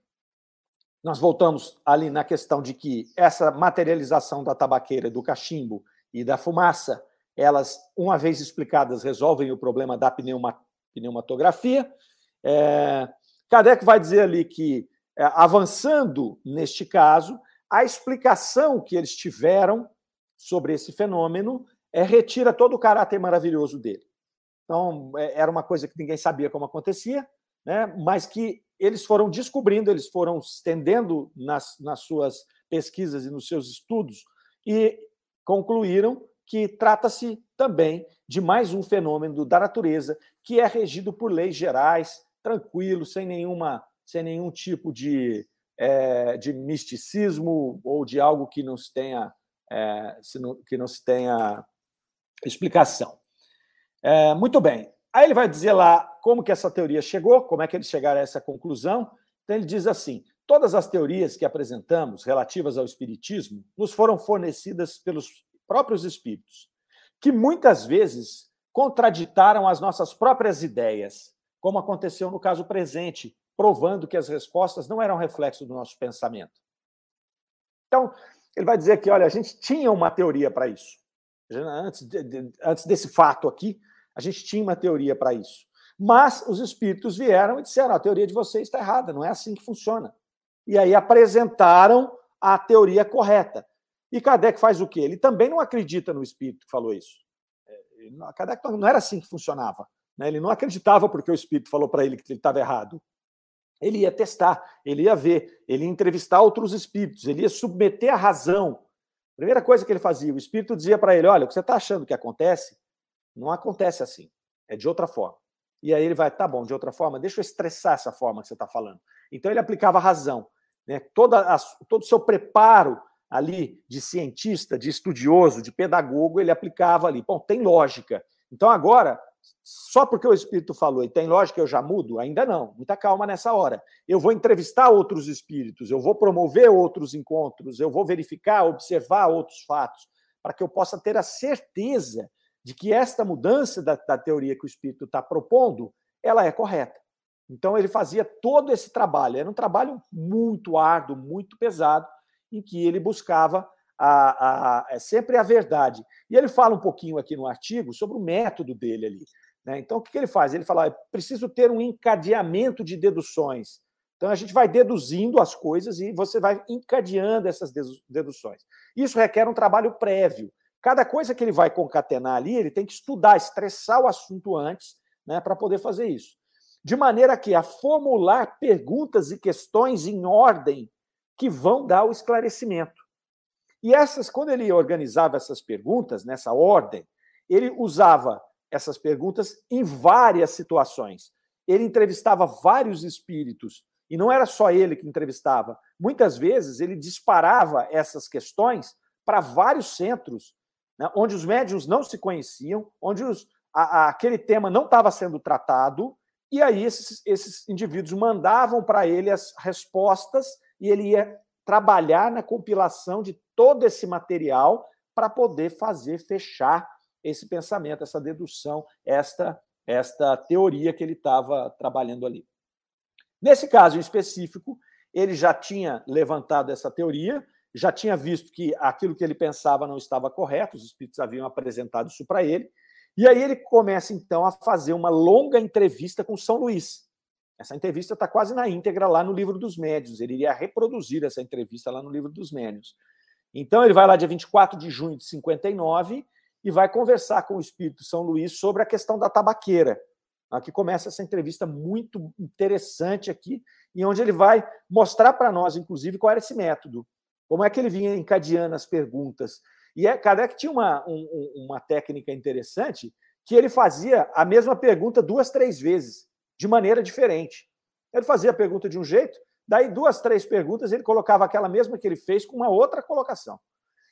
nós voltamos ali na questão de que essa materialização da tabaqueira, do cachimbo e da fumaça, elas, uma vez explicadas, resolvem o problema da pneuma, pneumatografia. É, Kardec vai dizer ali que, é, avançando neste caso, a explicação que eles tiveram sobre esse fenômeno é, retira todo o caráter maravilhoso dele. Então, é, era uma coisa que ninguém sabia como acontecia, né, mas que eles foram descobrindo, eles foram estendendo nas, nas suas pesquisas e nos seus estudos e concluíram que trata-se também de mais um fenômeno da natureza que é regido por leis gerais, tranquilo, sem nenhuma, sem nenhum tipo de, é, de misticismo ou de algo que não se tenha é, que não se tenha explicação. É, muito bem. Aí ele vai dizer lá como que essa teoria chegou, como é que eles chegaram a essa conclusão. Então ele diz assim: todas as teorias que apresentamos relativas ao espiritismo nos foram fornecidas pelos próprios espíritos, que muitas vezes contraditaram as nossas próprias ideias, como aconteceu no caso presente, provando que as respostas não eram reflexo do nosso pensamento. Então, ele vai dizer que, olha, a gente tinha uma teoria para isso. Antes, de, antes desse fato aqui, a gente tinha uma teoria para isso. Mas os espíritos vieram e disseram: a teoria de vocês está errada, não é assim que funciona. E aí apresentaram a teoria correta. E Kardec faz o quê? Ele também não acredita no espírito que falou isso. É, Kardec não era assim que funcionava. Né? Ele não acreditava porque o espírito falou para ele que ele estava errado. Ele ia testar, ele ia ver, ele ia entrevistar outros espíritos, ele ia submeter a razão. Primeira coisa que ele fazia, o espírito dizia para ele: olha, o que você está achando que acontece, não acontece assim, é de outra forma. E aí ele vai, tá bom, de outra forma, deixa eu estressar essa forma que você está falando. Então ele aplicava razão. Né? Toda a, todo o seu preparo ali de cientista, de estudioso, de pedagogo, ele aplicava ali. Bom, tem lógica. Então agora, só porque o Espírito falou e tem lógica, eu já mudo? Ainda não. Muita calma nessa hora. Eu vou entrevistar outros espíritos, eu vou promover outros encontros, eu vou verificar, observar outros fatos, para que eu possa ter a certeza de que esta mudança da, da teoria que o Espírito está propondo, ela é correta. Então ele fazia todo esse trabalho. Era um trabalho muito árduo, muito pesado, em que ele buscava a, a, é sempre a verdade. E ele fala um pouquinho aqui no artigo sobre o método dele ali. Né? Então, o que ele faz? Ele fala: preciso ter um encadeamento de deduções. Então, a gente vai deduzindo as coisas e você vai encadeando essas deduções. Isso requer um trabalho prévio. Cada coisa que ele vai concatenar ali, ele tem que estudar, estressar o assunto antes, né, para poder fazer isso. De maneira que a formular perguntas e questões em ordem que vão dar o esclarecimento. E essas, quando ele organizava essas perguntas nessa ordem, ele usava essas perguntas em várias situações. Ele entrevistava vários espíritos e não era só ele que entrevistava. Muitas vezes ele disparava essas questões para vários centros, né, onde os médiums não se conheciam, onde os, a, a, aquele tema não estava sendo tratado, e aí esses, esses indivíduos mandavam para ele as respostas e ele ia trabalhar na compilação de todo esse material para poder fazer fechar esse pensamento, essa dedução, esta esta teoria que ele estava trabalhando ali. Nesse caso em específico, ele já tinha levantado essa teoria, já tinha visto que aquilo que ele pensava não estava correto, os espíritos haviam apresentado isso para ele, e aí ele começa então a fazer uma longa entrevista com São Luís. Essa entrevista está quase na íntegra lá no livro dos médios. Ele iria reproduzir essa entrevista lá no livro dos médios. Então ele vai lá dia 24 de junho de 59 e vai conversar com o Espírito São Luís sobre a questão da tabaqueira. Aqui começa essa entrevista muito interessante aqui, e onde ele vai mostrar para nós, inclusive, qual era esse método, como é que ele vinha encadeando as perguntas. E é, Kardec tinha uma, um, uma técnica interessante que ele fazia a mesma pergunta duas, três vezes de maneira diferente. Ele fazia a pergunta de um jeito, daí duas, três perguntas, ele colocava aquela mesma que ele fez com uma outra colocação.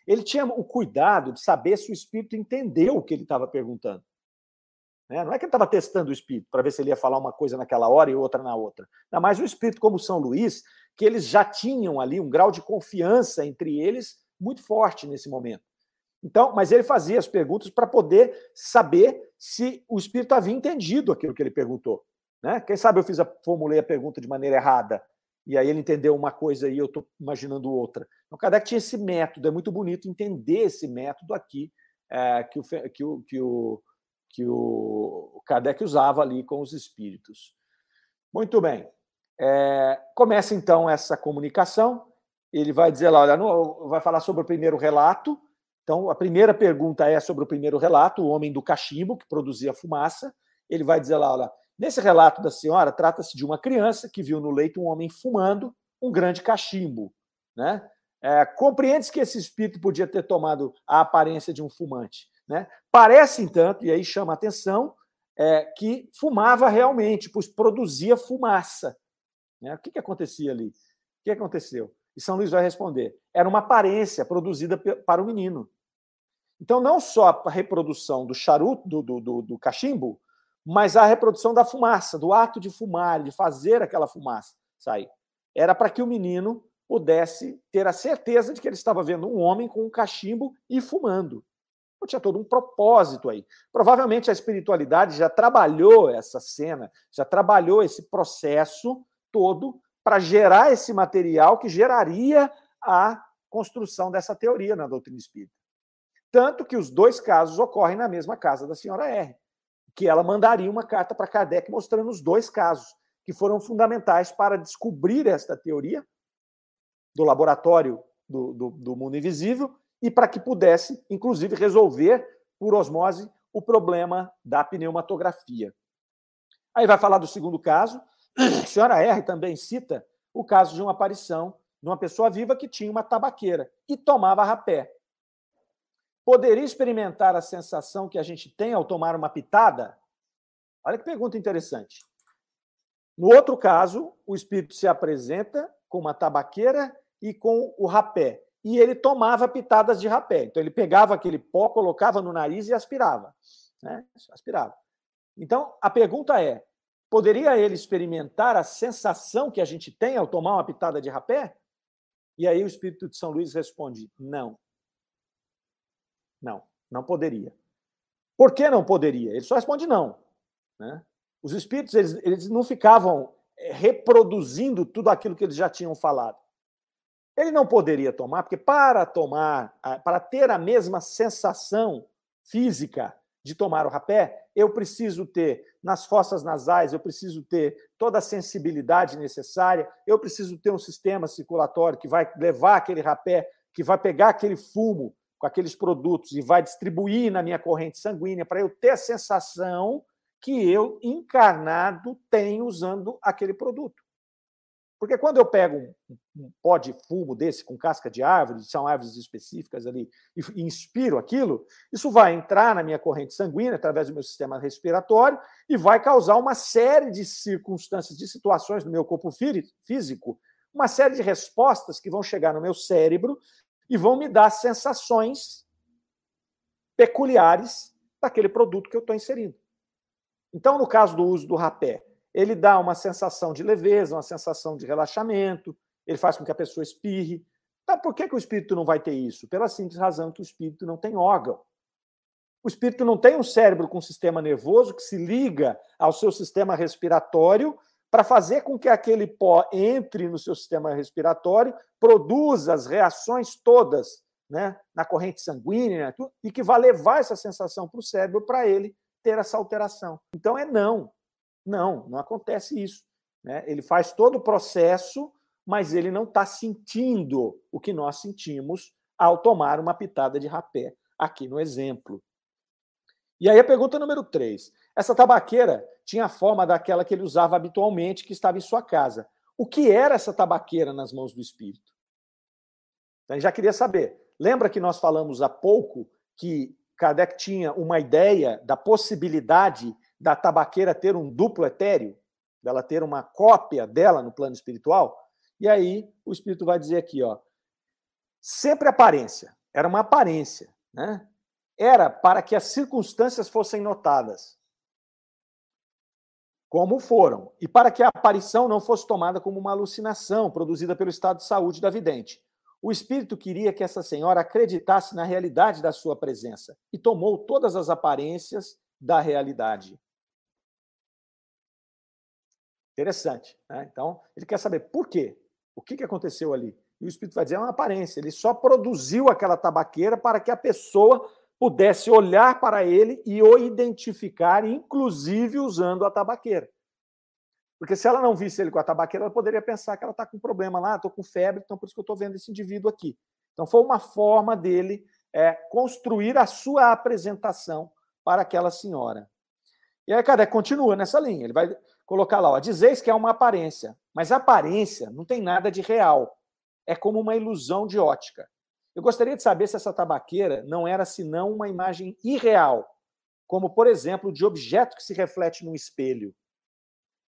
Ele tinha o cuidado de saber se o espírito entendeu o que ele estava perguntando. Né? Não é que ele estava testando o espírito para ver se ele ia falar uma coisa naquela hora e outra na outra. Mas o espírito, como São Luís, que eles já tinham ali um grau de confiança entre eles muito forte nesse momento. Então, mas ele fazia as perguntas para poder saber se o espírito havia entendido aquilo que ele perguntou. Né? Quem sabe eu fiz a, formulei a pergunta de maneira errada e aí ele entendeu uma coisa e eu estou imaginando outra. Então, Kardec tinha esse método, é muito bonito entender esse método aqui é, que, o, que, o, que, o, que o Kardec usava ali com os espíritos. Muito bem. É, começa então essa comunicação. Ele vai dizer lá, olha, vai falar sobre o primeiro relato. Então, a primeira pergunta é sobre o primeiro relato, o homem do cachimbo que produzia fumaça. Ele vai dizer lá, olha, Nesse relato da senhora, trata-se de uma criança que viu no leito um homem fumando um grande cachimbo. Né? É, Compreende-se que esse espírito podia ter tomado a aparência de um fumante. Né? Parece, entanto, e aí chama a atenção, é, que fumava realmente, pois produzia fumaça. Né? O que, que acontecia ali? O que aconteceu? E São Luís vai responder: era uma aparência produzida para o menino. Então, não só a reprodução do charuto, do, do, do, do cachimbo, mas a reprodução da fumaça, do ato de fumar, de fazer aquela fumaça sair. Era para que o menino pudesse ter a certeza de que ele estava vendo um homem com um cachimbo e fumando. Então, tinha todo um propósito aí. Provavelmente a espiritualidade já trabalhou essa cena, já trabalhou esse processo todo para gerar esse material que geraria a construção dessa teoria na doutrina espírita. Tanto que os dois casos ocorrem na mesma casa da senhora R que ela mandaria uma carta para Kardec mostrando os dois casos que foram fundamentais para descobrir esta teoria do laboratório do, do, do mundo invisível e para que pudesse, inclusive, resolver por osmose o problema da pneumatografia. Aí vai falar do segundo caso. A senhora R também cita o caso de uma aparição de uma pessoa viva que tinha uma tabaqueira e tomava rapé poderia experimentar a sensação que a gente tem ao tomar uma pitada? Olha que pergunta interessante. No outro caso, o espírito se apresenta com uma tabaqueira e com o rapé. E ele tomava pitadas de rapé. Então, ele pegava aquele pó, colocava no nariz e aspirava. Né? Aspirava. Então, a pergunta é: poderia ele experimentar a sensação que a gente tem ao tomar uma pitada de rapé? E aí o Espírito de São Luís responde: não. Não, não poderia. Por que não poderia? Ele só responde não. Né? Os espíritos eles, eles não ficavam eh, reproduzindo tudo aquilo que eles já tinham falado. Ele não poderia tomar, porque para tomar, para ter a mesma sensação física de tomar o rapé, eu preciso ter nas fossas nasais, eu preciso ter toda a sensibilidade necessária, eu preciso ter um sistema circulatório que vai levar aquele rapé, que vai pegar aquele fumo com aqueles produtos e vai distribuir na minha corrente sanguínea para eu ter a sensação que eu, encarnado, tenho usando aquele produto. Porque quando eu pego um, pó de fumo desse com casca de árvore, são árvores específicas ali, e inspiro aquilo, isso vai entrar na minha corrente sanguínea através do meu sistema respiratório e vai causar uma série de circunstâncias, de situações no meu corpo físico, uma série de respostas que vão chegar no meu cérebro e vão me dar sensações peculiares daquele produto que eu estou inserindo. Então, no caso do uso do rapé, ele dá uma sensação de leveza, uma sensação de relaxamento, ele faz com que a pessoa espirre. Então, por que, que o espírito não vai ter isso? Pela simples razão que o espírito não tem órgão. O espírito não tem um cérebro com um sistema nervoso que se liga ao seu sistema respiratório para fazer com que aquele pó entre no seu sistema respiratório, produza as reações todas né, na corrente sanguínea e que vai levar essa sensação para o cérebro para ele ter essa alteração. Então é não. Não, não acontece isso. Né? Ele faz todo o processo, mas ele não está sentindo o que nós sentimos ao tomar uma pitada de rapé, aqui no exemplo. E aí a pergunta número 3. Essa tabaqueira tinha a forma daquela que ele usava habitualmente, que estava em sua casa. O que era essa tabaqueira nas mãos do Espírito? Então, já queria saber. Lembra que nós falamos há pouco que Kardec tinha uma ideia da possibilidade da tabaqueira ter um duplo etéreo, dela ter uma cópia dela no plano espiritual? E aí o Espírito vai dizer aqui, ó, sempre aparência, era uma aparência, né? era para que as circunstâncias fossem notadas, como foram, e para que a aparição não fosse tomada como uma alucinação produzida pelo estado de saúde da vidente. O espírito queria que essa senhora acreditasse na realidade da sua presença e tomou todas as aparências da realidade. Interessante. Né? Então, ele quer saber por quê? O que aconteceu ali? E o espírito vai dizer: é uma aparência. Ele só produziu aquela tabaqueira para que a pessoa pudesse olhar para ele e o identificar, inclusive usando a tabaqueira. Porque se ela não visse ele com a tabaqueira, ela poderia pensar que ela está com problema lá, estou com febre, então por isso que eu estou vendo esse indivíduo aqui. Então foi uma forma dele é, construir a sua apresentação para aquela senhora. E aí Kardec continua nessa linha. Ele vai colocar lá, ó, dizeis que é uma aparência, mas aparência não tem nada de real. É como uma ilusão de ótica. Eu gostaria de saber se essa tabaqueira não era senão uma imagem irreal, como, por exemplo, de objeto que se reflete num espelho.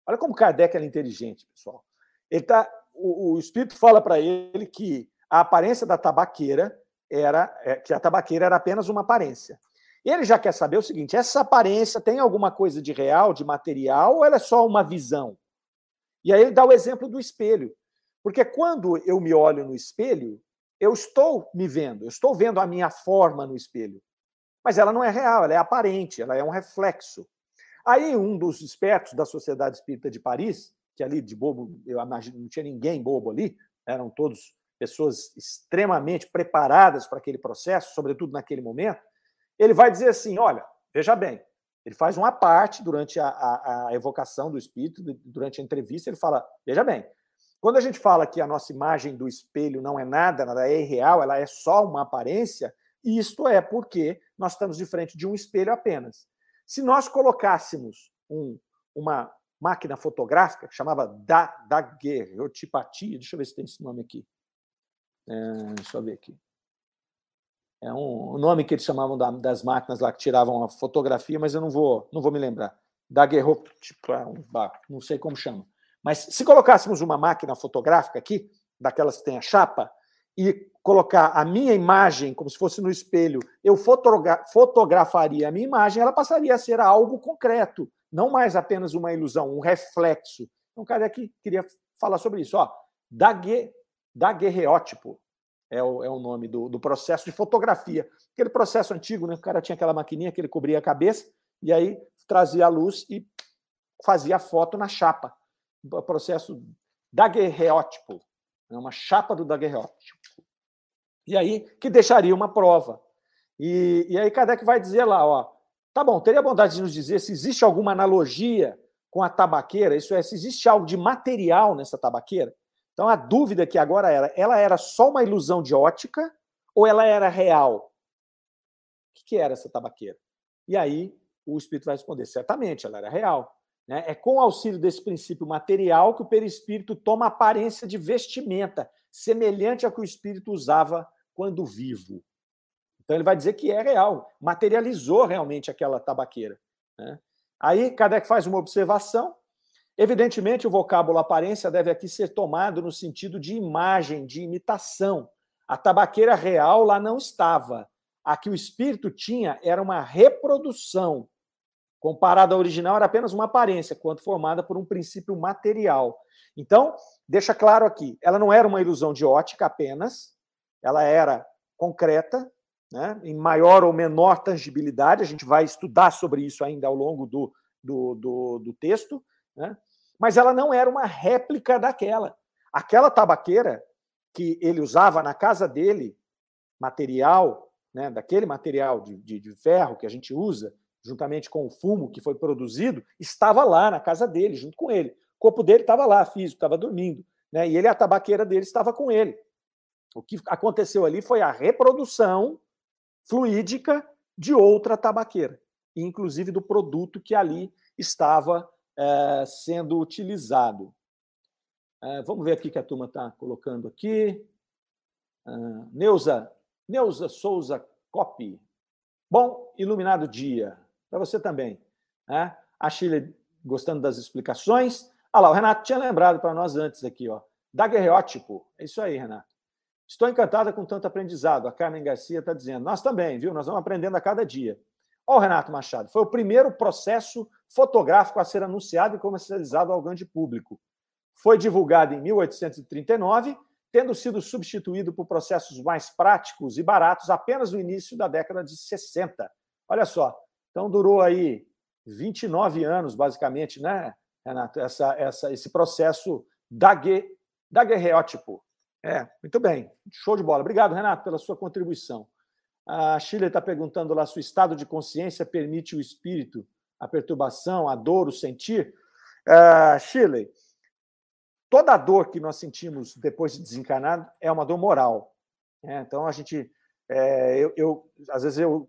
Olha como Kardec era inteligente, pessoal. Ele tá, o, o espírito fala para ele que a aparência da tabaqueira era é, que a tabaqueira era apenas uma aparência. Ele já quer saber o seguinte: essa aparência tem alguma coisa de real, de material, ou ela é só uma visão? E aí ele dá o exemplo do espelho. Porque quando eu me olho no espelho, eu estou me vendo, eu estou vendo a minha forma no espelho. Mas ela não é real, ela é aparente, ela é um reflexo. Aí um dos espertos da Sociedade Espírita de Paris, que ali de bobo, eu imagino, não tinha ninguém bobo ali, eram todos pessoas extremamente preparadas para aquele processo, sobretudo naquele momento, ele vai dizer assim: olha, veja bem, ele faz uma parte durante a, a, a evocação do espírito, durante a entrevista, ele fala: veja bem, quando a gente fala que a nossa imagem do espelho não é nada, nada é irreal, ela é só uma aparência, isto é porque nós estamos de frente de um espelho apenas. Se nós colocássemos um, uma máquina fotográfica que chamava da, daguerreotipatia, deixa eu ver se tem esse nome aqui. É, deixa eu ver aqui. É um, um nome que eles chamavam da, das máquinas lá que tiravam a fotografia, mas eu não vou, não vou me lembrar. daguerreótipo, não sei como chama. Mas se colocássemos uma máquina fotográfica aqui, daquelas que tem a chapa, e colocar a minha imagem como se fosse no espelho, eu fotogra fotografaria a minha imagem, ela passaria a ser algo concreto, não mais apenas uma ilusão, um reflexo. Então, cara aqui queria falar sobre isso. Ó, dague, daguerreótipo é o, é o nome do, do processo de fotografia. Aquele processo antigo, né? O cara tinha aquela maquininha que ele cobria a cabeça e aí trazia a luz e fazia a foto na chapa. Processo daguerreótipo. É uma chapa do daguerreótipo. E aí, que deixaria uma prova. E, e aí Kardec vai dizer lá, ó, tá bom, teria bondade de nos dizer se existe alguma analogia com a tabaqueira, isso é, se existe algo de material nessa tabaqueira. Então a dúvida que agora era, ela era só uma ilusão de ótica ou ela era real? O que era essa tabaqueira? E aí o espírito vai responder, certamente, ela era real. Né? É com auxílio desse princípio material que o perispírito toma aparência de vestimenta, semelhante ao que o espírito usava quando vivo. Então ele vai dizer que é real, materializou realmente aquela tabaqueira. Né? Aí Kardec faz uma observação. Evidentemente, o vocábulo aparência deve aqui ser tomado no sentido de imagem, de imitação. A tabaqueira real lá não estava. A que o espírito tinha era uma reprodução Comparada à original, era apenas uma aparência, quanto formada por um princípio material. Então, deixa claro aqui, ela não era uma ilusão de ótica apenas, ela era concreta, né, em maior ou menor tangibilidade, a gente vai estudar sobre isso ainda ao longo do, do, do, do texto, né, mas ela não era uma réplica daquela. Aquela tabaqueira que ele usava na casa dele, material, né, daquele material de, de, de ferro que a gente usa, juntamente com o fumo que foi produzido, estava lá na casa dele, junto com ele. O corpo dele estava lá, físico, estava dormindo. Né? E ele, a tabaqueira dele estava com ele. O que aconteceu ali foi a reprodução fluídica de outra tabaqueira, inclusive do produto que ali estava é, sendo utilizado. É, vamos ver aqui que a turma está colocando aqui. Uh, Neuza, Neuza Souza Copy. Bom, iluminado dia para você também. Né? A Chile gostando das explicações. Ah lá, o Renato tinha lembrado para nós antes aqui, ó. Daguerreótipo. É isso aí, Renato. Estou encantada com tanto aprendizado. A Carmen Garcia está dizendo. Nós também, viu? Nós vamos aprendendo a cada dia. Ó, o Renato Machado. Foi o primeiro processo fotográfico a ser anunciado e comercializado ao grande público. Foi divulgado em 1839, tendo sido substituído por processos mais práticos e baratos apenas no início da década de 60. Olha só, então, durou aí 29 anos, basicamente, né, Renato, essa, essa, esse processo dague, daguerreótipo. É, muito bem, show de bola. Obrigado, Renato, pela sua contribuição. A Chile está perguntando lá se o estado de consciência permite o espírito, a perturbação, a dor, o sentir. Uh, Chile, toda a dor que nós sentimos depois de desencarnado é uma dor moral. Né? Então, a gente. É, eu, eu, às vezes eu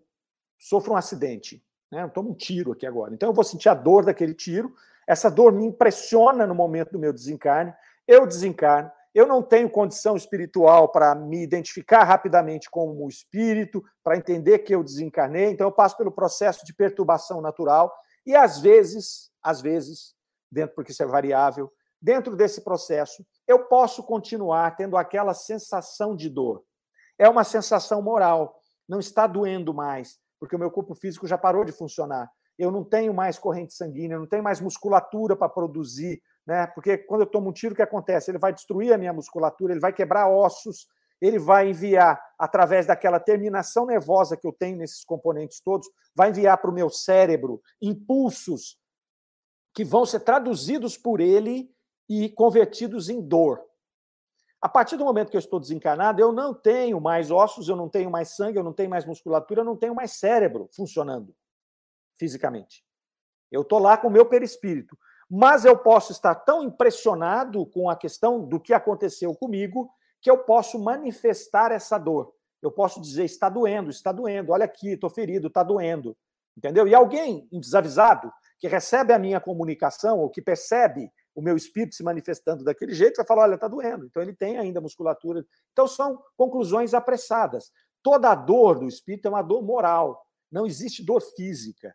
sofro um acidente né? Eu tomo um tiro aqui agora. Então eu vou sentir a dor daquele tiro. Essa dor me impressiona no momento do meu desencarne. Eu desencarno. Eu não tenho condição espiritual para me identificar rapidamente como espírito, para entender que eu desencarnei. Então eu passo pelo processo de perturbação natural e às vezes, às vezes, dentro porque isso é variável, dentro desse processo, eu posso continuar tendo aquela sensação de dor. É uma sensação moral, não está doendo mais, porque o meu corpo físico já parou de funcionar. Eu não tenho mais corrente sanguínea, não tenho mais musculatura para produzir, né? Porque quando eu tomo um tiro, o que acontece? Ele vai destruir a minha musculatura, ele vai quebrar ossos, ele vai enviar, através daquela terminação nervosa que eu tenho nesses componentes todos, vai enviar para o meu cérebro impulsos que vão ser traduzidos por ele e convertidos em dor. A partir do momento que eu estou desencarnado, eu não tenho mais ossos, eu não tenho mais sangue, eu não tenho mais musculatura, eu não tenho mais cérebro funcionando fisicamente. Eu estou lá com o meu perispírito. Mas eu posso estar tão impressionado com a questão do que aconteceu comigo que eu posso manifestar essa dor. Eu posso dizer: está doendo, está doendo, olha aqui, estou ferido, está doendo. Entendeu? E alguém, um desavisado, que recebe a minha comunicação ou que percebe o meu espírito se manifestando daquele jeito, vai falar: olha, está doendo. Então ele tem ainda musculatura. Então são conclusões apressadas. Toda a dor do espírito é uma dor moral. Não existe dor física.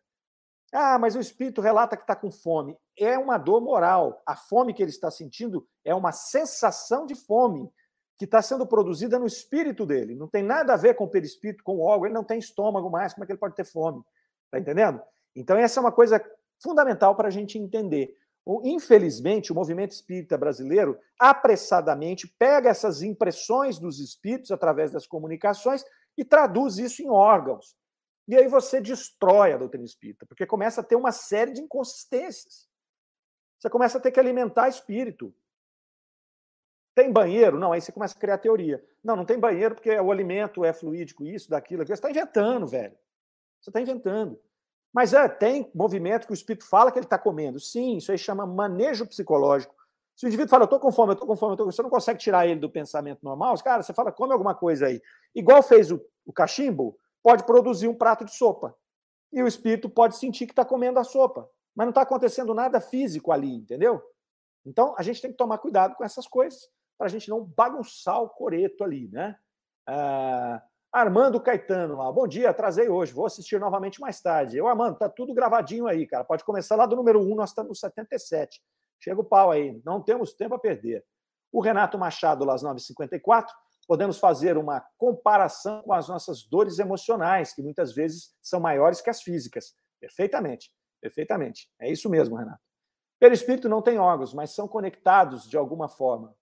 Ah, mas o espírito relata que está com fome. É uma dor moral. A fome que ele está sentindo é uma sensação de fome que está sendo produzida no espírito dele. Não tem nada a ver com o perispírito, com o órgão. Ele não tem estômago mais. Como é que ele pode ter fome? Está entendendo? Então, essa é uma coisa fundamental para a gente entender. Infelizmente, o movimento espírita brasileiro apressadamente pega essas impressões dos espíritos através das comunicações e traduz isso em órgãos. E aí você destrói a doutrina espírita, porque começa a ter uma série de inconsistências. Você começa a ter que alimentar espírito. Tem banheiro? Não, aí você começa a criar teoria. Não, não tem banheiro porque o alimento é fluídico, isso, daquilo, aquilo. Você está inventando, velho. Você está inventando. Mas é, tem movimento que o espírito fala que ele está comendo. Sim, isso aí chama manejo psicológico. Se o indivíduo fala, eu estou com fome, eu estou com fome, eu tô com... você não consegue tirar ele do pensamento normal, cara, você fala, come alguma coisa aí. Igual fez o, o cachimbo, pode produzir um prato de sopa. E o espírito pode sentir que está comendo a sopa. Mas não está acontecendo nada físico ali, entendeu? Então, a gente tem que tomar cuidado com essas coisas, para a gente não bagunçar o coreto ali, né? Ah, Armando Caetano lá. Bom dia, atrasei hoje, vou assistir novamente mais tarde. Eu, Armando, tá tudo gravadinho aí, cara. Pode começar lá do número 1, nós estamos no 77. Chega o pau aí, não temos tempo a perder. O Renato Machado, lá às 9h54, podemos fazer uma comparação com as nossas dores emocionais, que muitas vezes são maiores que as físicas. Perfeitamente, perfeitamente. É isso mesmo, Renato. Perispírito não tem órgãos, mas são conectados de alguma forma.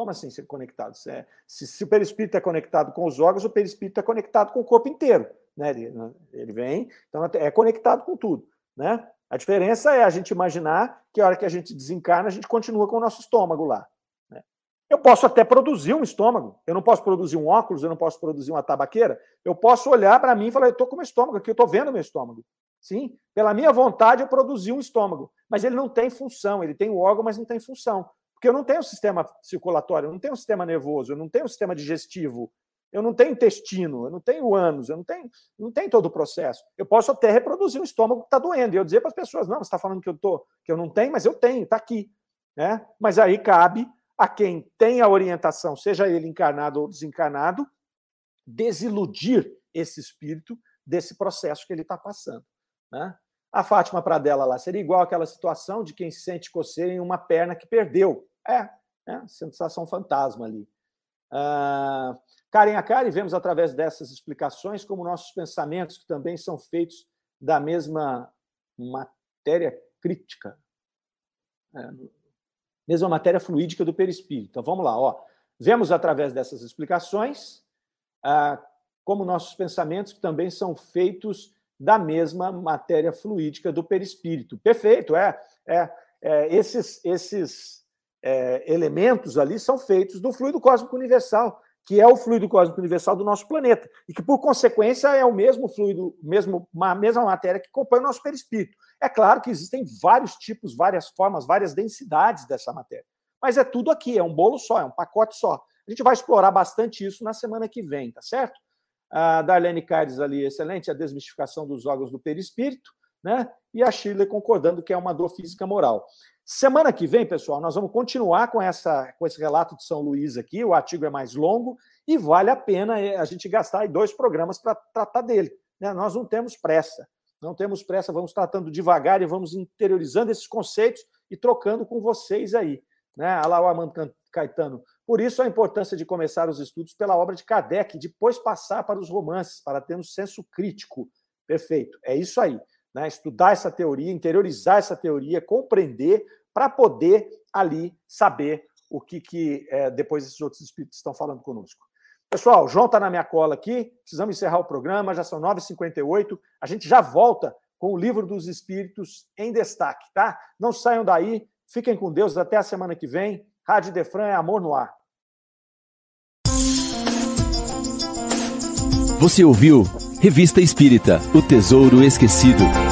Como assim ser conectados? É, se, se, o perispírito é conectado com os órgãos, o perispírito é conectado com o corpo inteiro. Né? Ele, ele vem, então é conectado com tudo. Né? A diferença é a gente imaginar que a hora que a gente desencarna, a gente continua com o nosso estômago lá. Né? Eu posso até produzir um estômago. Eu não posso produzir um óculos, eu não posso produzir uma tabaqueira. Eu posso olhar para mim e falar, eu estou com meu estômago aqui, eu estou vendo meu estômago. Sim, pela minha vontade eu produzi um estômago, mas ele não tem função, ele tem o órgão, mas não tem função. Porque eu não tenho sistema circulatório, eu não tenho sistema nervoso, eu não tenho sistema digestivo, eu não tenho intestino, eu não tenho ânus, eu não tenho, não tenho todo o processo. Eu posso até reproduzir um estômago que está doendo. E eu dizer para as pessoas: não, você está falando que eu, tô, que eu não tenho, mas eu tenho, está aqui. Né? Mas aí cabe a quem tem a orientação, seja ele encarnado ou desencarnado, desiludir esse espírito desse processo que ele está passando. Né? A Fátima Pradella lá seria igual aquela situação de quem sente coceira em uma perna que perdeu. É, é sensação fantasma ali. Uh, Karen Akari, vemos através dessas explicações como nossos pensamentos, que também são feitos da mesma matéria crítica, é, mesma matéria fluídica do perispírito. Então vamos lá, ó. Vemos através dessas explicações como nossos pensamentos que também são feitos da mesma matéria fluídica do perispírito. Perfeito, é. é, é esses esses é, elementos ali são feitos do fluido cósmico universal, que é o fluido cósmico universal do nosso planeta, e que, por consequência, é o mesmo fluido, mesmo, a mesma matéria que compõe o nosso perispírito. É claro que existem vários tipos, várias formas, várias densidades dessa matéria. Mas é tudo aqui, é um bolo só, é um pacote só. A gente vai explorar bastante isso na semana que vem, tá certo? A Darlene Caires ali, excelente, a desmistificação dos órgãos do perispírito, né? E a Shirley concordando que é uma dor física moral. Semana que vem, pessoal, nós vamos continuar com, essa, com esse relato de São Luís aqui. O artigo é mais longo e vale a pena eh, a gente gastar dois programas para tratar dele. Né? Nós não temos pressa, não temos pressa, vamos tratando devagar e vamos interiorizando esses conceitos e trocando com vocês aí. Né? Olha lá o Armando Caetano. Por isso a importância de começar os estudos pela obra de Kardec, depois passar para os romances, para ter um senso crítico. Perfeito, é isso aí. Né? Estudar essa teoria, interiorizar essa teoria, compreender, para poder ali saber o que, que é, depois esses outros espíritos estão falando conosco. Pessoal, João está na minha cola aqui, precisamos encerrar o programa, já são 9h58, a gente já volta com o livro dos espíritos em destaque, tá? Não saiam daí, fiquem com Deus, até a semana que vem. Rádio Defran é amor no ar. Você ouviu Revista Espírita O Tesouro Esquecido.